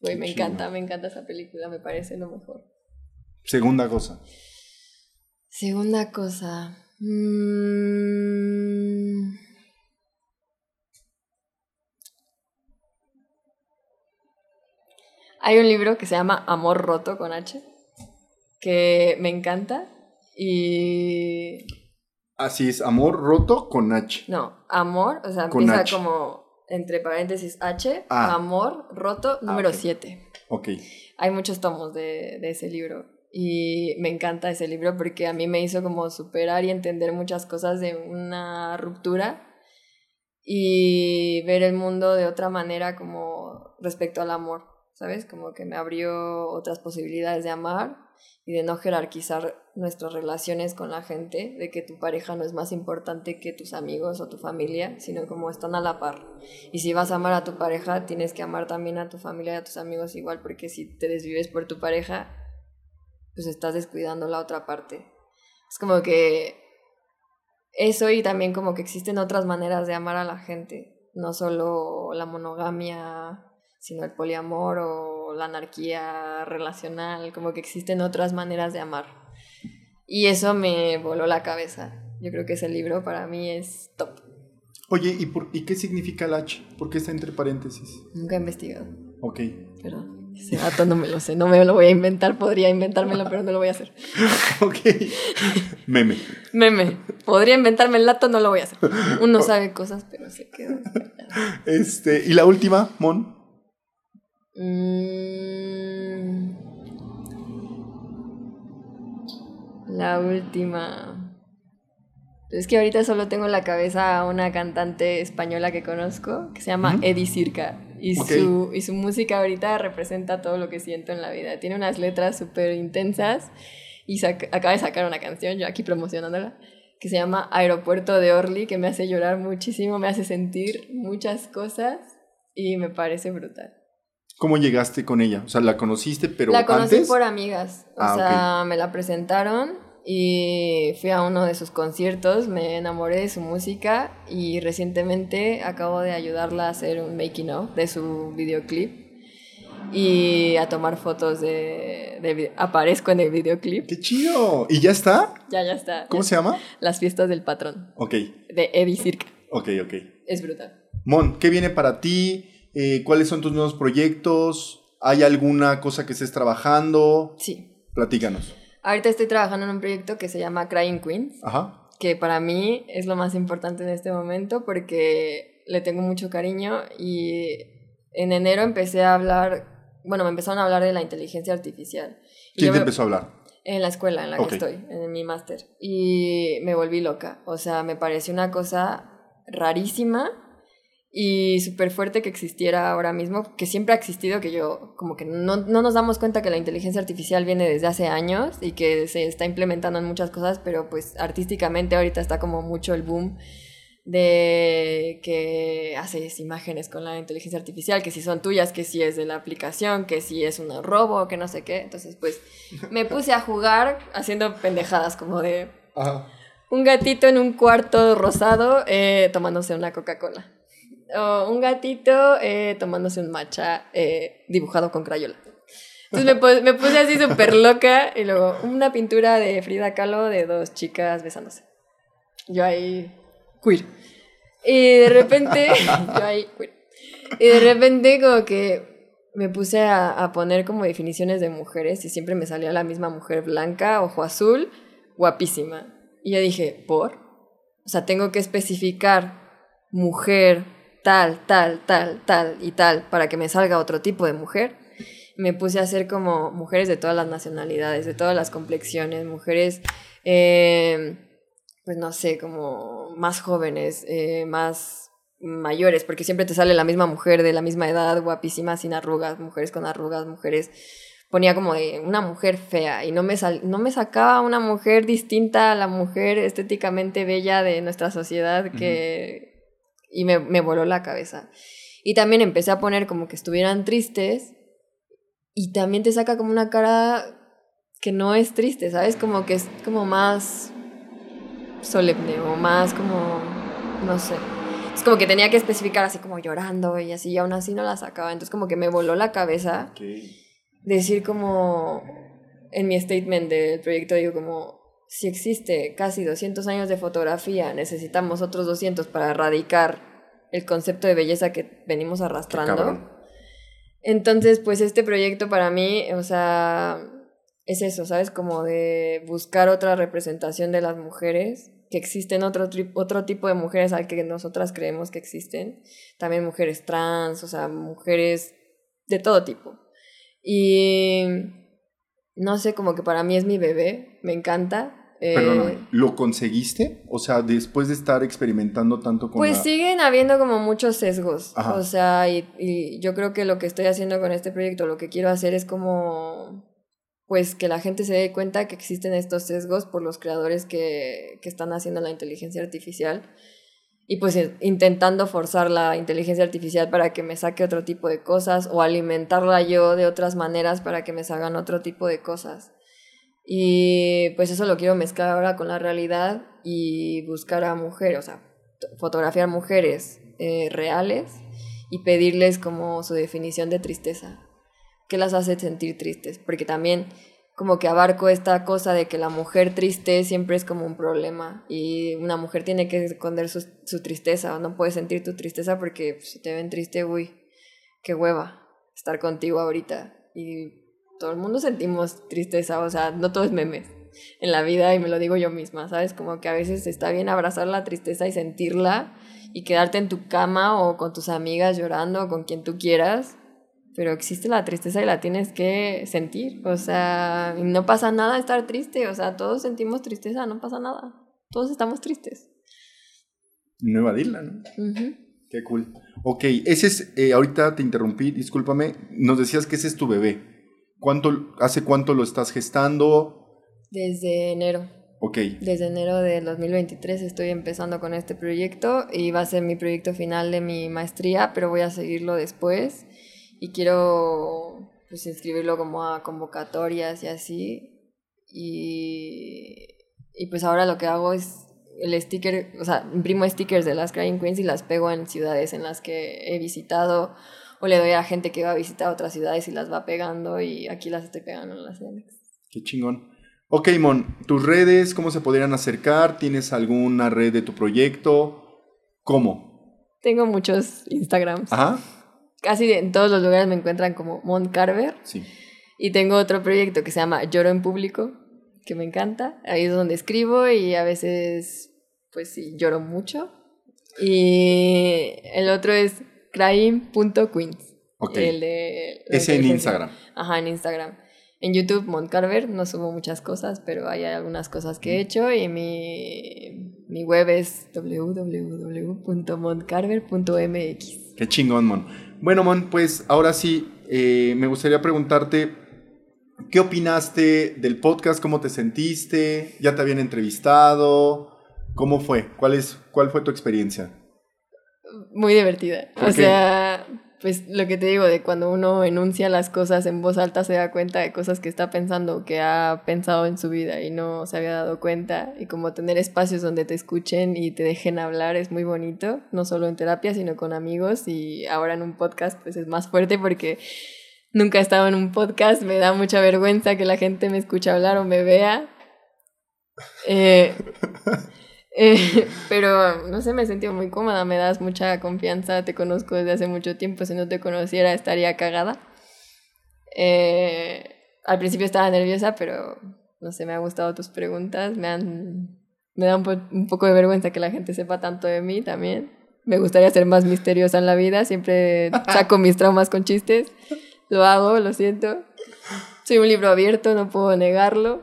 S1: me encanta, me encanta esa película, me parece lo mejor.
S2: Segunda cosa.
S1: Segunda cosa. Mmm... Hay un libro que se llama Amor Roto con H, que me encanta y...
S2: Así es, Amor Roto con H.
S1: No, Amor, o sea, empieza como entre paréntesis H, ah. Amor Roto ah, número 7.
S2: ok.
S1: Hay muchos tomos de, de ese libro y me encanta ese libro porque a mí me hizo como superar y entender muchas cosas de una ruptura y ver el mundo de otra manera como respecto al amor. ¿Sabes? Como que me abrió otras posibilidades de amar y de no jerarquizar nuestras relaciones con la gente, de que tu pareja no es más importante que tus amigos o tu familia, sino como están a la par. Y si vas a amar a tu pareja, tienes que amar también a tu familia y a tus amigos igual, porque si te desvives por tu pareja, pues estás descuidando la otra parte. Es como que eso y también como que existen otras maneras de amar a la gente, no solo la monogamia sino el poliamor o la anarquía relacional, como que existen otras maneras de amar. Y eso me voló la cabeza. Yo creo que ese libro para mí es top.
S2: Oye, ¿y, por, ¿y qué significa el H? ¿Por qué está entre paréntesis?
S1: Nunca he investigado.
S2: Ok.
S1: Perdón. Ese dato no me lo sé, no me lo voy a inventar, podría inventármelo, pero no lo voy a hacer.
S2: ok. Meme.
S1: Meme. Podría inventarme el dato, no lo voy a hacer. Uno sabe cosas, pero se queda.
S2: Este, y la última, Mon.
S1: Mm. La última. Es que ahorita solo tengo en la cabeza a una cantante española que conozco, que se llama Eddie Circa. Y, su, y su música ahorita representa todo lo que siento en la vida. Tiene unas letras súper intensas y acaba de sacar una canción, yo aquí promocionándola. que se llama Aeropuerto de Orly, que me hace llorar muchísimo, me hace sentir muchas cosas y me parece brutal.
S2: ¿Cómo llegaste con ella? O sea, ¿la conociste, pero
S1: La conocí
S2: antes?
S1: por amigas, o
S2: Ah,
S1: sea, me la presentaron y fui a uno de sus conciertos, me enamoré de su música y recientemente acabo de ayudarla a hacer un making of de su videoclip y a tomar fotos de, aparezco en el videoclip.
S2: ¡Qué chido! ¿Y ya está?
S1: Ya, ya está.
S2: ¿Cómo se llama?
S1: Las fiestas del patrón
S2: Ok,
S1: de Eddie Circa.
S2: ok, ok.
S1: Es brutal.
S2: Mon, ¿qué viene para ti? Eh, ¿Cuáles son tus nuevos proyectos? ¿Hay alguna cosa que estés trabajando?
S1: Sí.
S2: Platícanos.
S1: Ahorita estoy trabajando en un proyecto que se llama Crying Queens.
S2: Ajá.
S1: que para mí es lo más importante en este momento porque le tengo mucho cariño y en enero empecé a hablar, bueno, me empezaron a hablar de la inteligencia artificial. Y
S2: ¿Quién te
S1: me-
S2: empezó a hablar?
S1: En la escuela en la que estoy, en mi máster. Y me volví loca, o sea, me pareció una cosa rarísima y súper fuerte que existiera ahora mismo, que siempre ha existido, que yo como que no, no nos damos cuenta que la inteligencia artificial viene desde hace años y que se está implementando en muchas cosas, pero pues artísticamente ahorita está como mucho el boom de que haces imágenes con la inteligencia artificial, que si son tuyas, que si es de la aplicación, que si es un robo, que no sé qué. Entonces pues me puse a jugar haciendo pendejadas como de
S2: Ajá.
S1: un gatito en un cuarto rosado eh, tomándose una Coca-Cola. O un gatito eh, tomándose un matcha eh, dibujado con crayola. Entonces me, pu- me puse así súper loca y luego una pintura de Frida Kahlo de dos chicas besándose. Yo ahí, queer. Y de repente, yo ahí, queer. Y de repente como que me puse a, a poner como definiciones de mujeres y siempre me salía la misma mujer blanca, ojo azul, guapísima. Y yo dije, ¿por? O sea, tengo que especificar mujer, tal, tal, tal, tal y tal para que me salga otro tipo de mujer. Me puse a hacer como mujeres de todas las nacionalidades, de todas las complexiones, mujeres, eh, pues no sé, como más jóvenes, eh, más mayores, porque siempre te sale la misma mujer de la misma edad, guapísima, sin arrugas, mujeres con arrugas, mujeres ponía como de una mujer fea y no me, sal- no me sacaba una mujer distinta a la mujer estéticamente bella de nuestra sociedad que... Y me, me voló la cabeza. Y también empecé a poner como que estuvieran tristes y también te saca como una cara que no es triste, ¿sabes? Como que es como más solemne o más como, no sé. Es como que tenía que especificar así como llorando y así, y aún así no la sacaba. Entonces como que me voló la cabeza decir como en mi statement del proyecto digo como si existe casi 200 años de fotografía, necesitamos otros 200 para erradicar el concepto de belleza que venimos arrastrando. Entonces, pues este proyecto para mí, o sea, es eso, ¿sabes? Como de buscar otra representación de las mujeres, que existen otro, otro tipo de mujeres al que nosotras creemos que existen. También mujeres trans, o sea, mujeres de todo tipo. Y no sé, como que para mí es mi bebé, me encanta. Eh,
S2: Perdóname, ¿lo conseguiste? O sea, después de estar experimentando tanto con
S1: Pues
S2: la-
S1: siguen habiendo como muchos sesgos.
S2: Ajá.
S1: O sea, y, y yo creo que lo que estoy haciendo con este proyecto, lo que quiero hacer es como, pues que la gente se dé cuenta que existen estos sesgos por los creadores que, que están haciendo la inteligencia artificial. Y pues eh, intentando forzar la inteligencia artificial para que me saque otro tipo de cosas o alimentarla yo de otras maneras para que me salgan otro tipo de cosas. Y pues eso lo quiero mezclar ahora con la realidad y buscar a mujeres, o sea, fotografiar mujeres eh, reales y pedirles como su definición de tristeza. ¿Qué las hace sentir tristes? Porque también como que abarco esta cosa de que la mujer triste siempre es como un problema y una mujer tiene que esconder su, su tristeza o no puedes sentir tu tristeza porque si te ven triste, uy, qué hueva estar contigo ahorita. Y todo el mundo sentimos tristeza, o sea, no todo es memes en la vida y me lo digo yo misma, ¿sabes? Como que a veces está bien abrazar la tristeza y sentirla y quedarte en tu cama o con tus amigas llorando o con quien tú quieras, pero existe la tristeza y la tienes que sentir, o sea, no pasa nada estar triste, o sea, todos sentimos tristeza, no pasa nada, todos estamos tristes.
S2: No evadirla, ¿no?
S1: Ujú.
S2: Qué cool. Ok, ese es, eh, ahorita te interrumpí, discúlpame, nos decías que ese es tu bebé. ¿Cuánto, ¿Hace cuánto lo estás gestando?
S1: Desde enero.
S2: Ok.
S1: Desde enero del 2023 estoy empezando con este proyecto y va a ser mi proyecto final de mi maestría, pero voy a seguirlo después y quiero pues inscribirlo como a convocatorias y así. Y, y pues ahora lo que hago es el sticker, o sea, imprimo stickers de las Crying Queens y las pego en ciudades en las que he visitado o le doy a gente que va a visitar otras ciudades y las va pegando y aquí las estoy pegando en las CDMX.
S2: Qué chingón. Ok, Mon, tus redes, ¿cómo se podrían acercar? ¿Tienes alguna red de tu proyecto? ¿Cómo?
S1: Tengo muchos Instagrams.
S2: Ajá.
S1: Casi en todos los lugares me encuentran como Mon Carver.
S2: Sí.
S1: Y tengo otro proyecto que se llama Lloro en Público, que me encanta. Ahí es donde escribo y a veces, pues sí, lloro mucho. Y el otro es crying.queens.
S2: Ok.
S1: El de
S2: Ese en. Instagram.
S1: Ajá, en Instagram. En YouTube, Montcarver, no subo muchas cosas, pero hay algunas cosas que he hecho y mi, mi web es www.montcarver.mx.
S2: Qué chingón, Mon. Bueno, Mon, pues ahora sí, eh, me gustaría preguntarte, ¿qué opinaste del podcast? ¿Cómo te sentiste? ¿Ya te habían entrevistado? ¿Cómo fue? ¿Cuál, es, cuál fue tu experiencia?
S1: Muy divertida.
S2: ¿Por
S1: O sea, pues lo que te digo, de cuando uno enuncia las cosas en voz alta se da cuenta de cosas que está pensando, que ha pensado en su vida y no se había dado cuenta. Y como tener espacios donde te escuchen y te dejen hablar es muy bonito, no solo en terapia, sino con amigos. Y ahora en un podcast pues es más fuerte porque nunca he estado en un podcast, me da mucha vergüenza que la gente me escuche hablar o me vea. Eh, eh, pero no sé, me he sentido muy cómoda, me das mucha confianza, te conozco desde hace mucho tiempo, si no te conociera estaría cagada. Eh, al principio estaba nerviosa, pero no sé, me han gustado tus preguntas, me han me da un, po- un poco de vergüenza que la gente sepa tanto de mí también. Me gustaría ser más misteriosa en la vida, siempre saco mis traumas con chistes. Lo hago, lo siento. Soy un libro abierto, no puedo negarlo.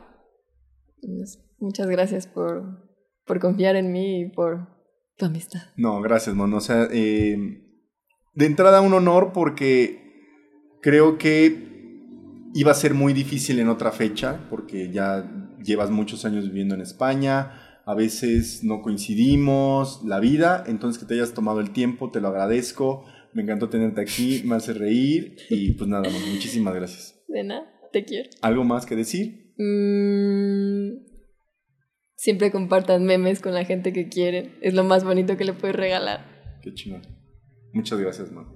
S1: Muchas gracias por, por confiar en mí y por tu amistad.
S2: No, gracias, Mon. O sea, eh, de entrada un honor porque creo que iba a ser muy difícil en otra fecha, porque ya llevas muchos años viviendo en España, a veces no coincidimos, la vida, entonces que te hayas tomado el tiempo, te lo agradezco, me encantó tenerte aquí, me hace reír y pues nada, Mon, muchísimas gracias.
S1: De nada, te quiero.
S2: ¿Algo más que decir?
S1: Mm, siempre compartan memes con la gente que quieren. Es lo más bonito que le puedes regalar.
S2: Qué chingón. Muchas gracias, Mon.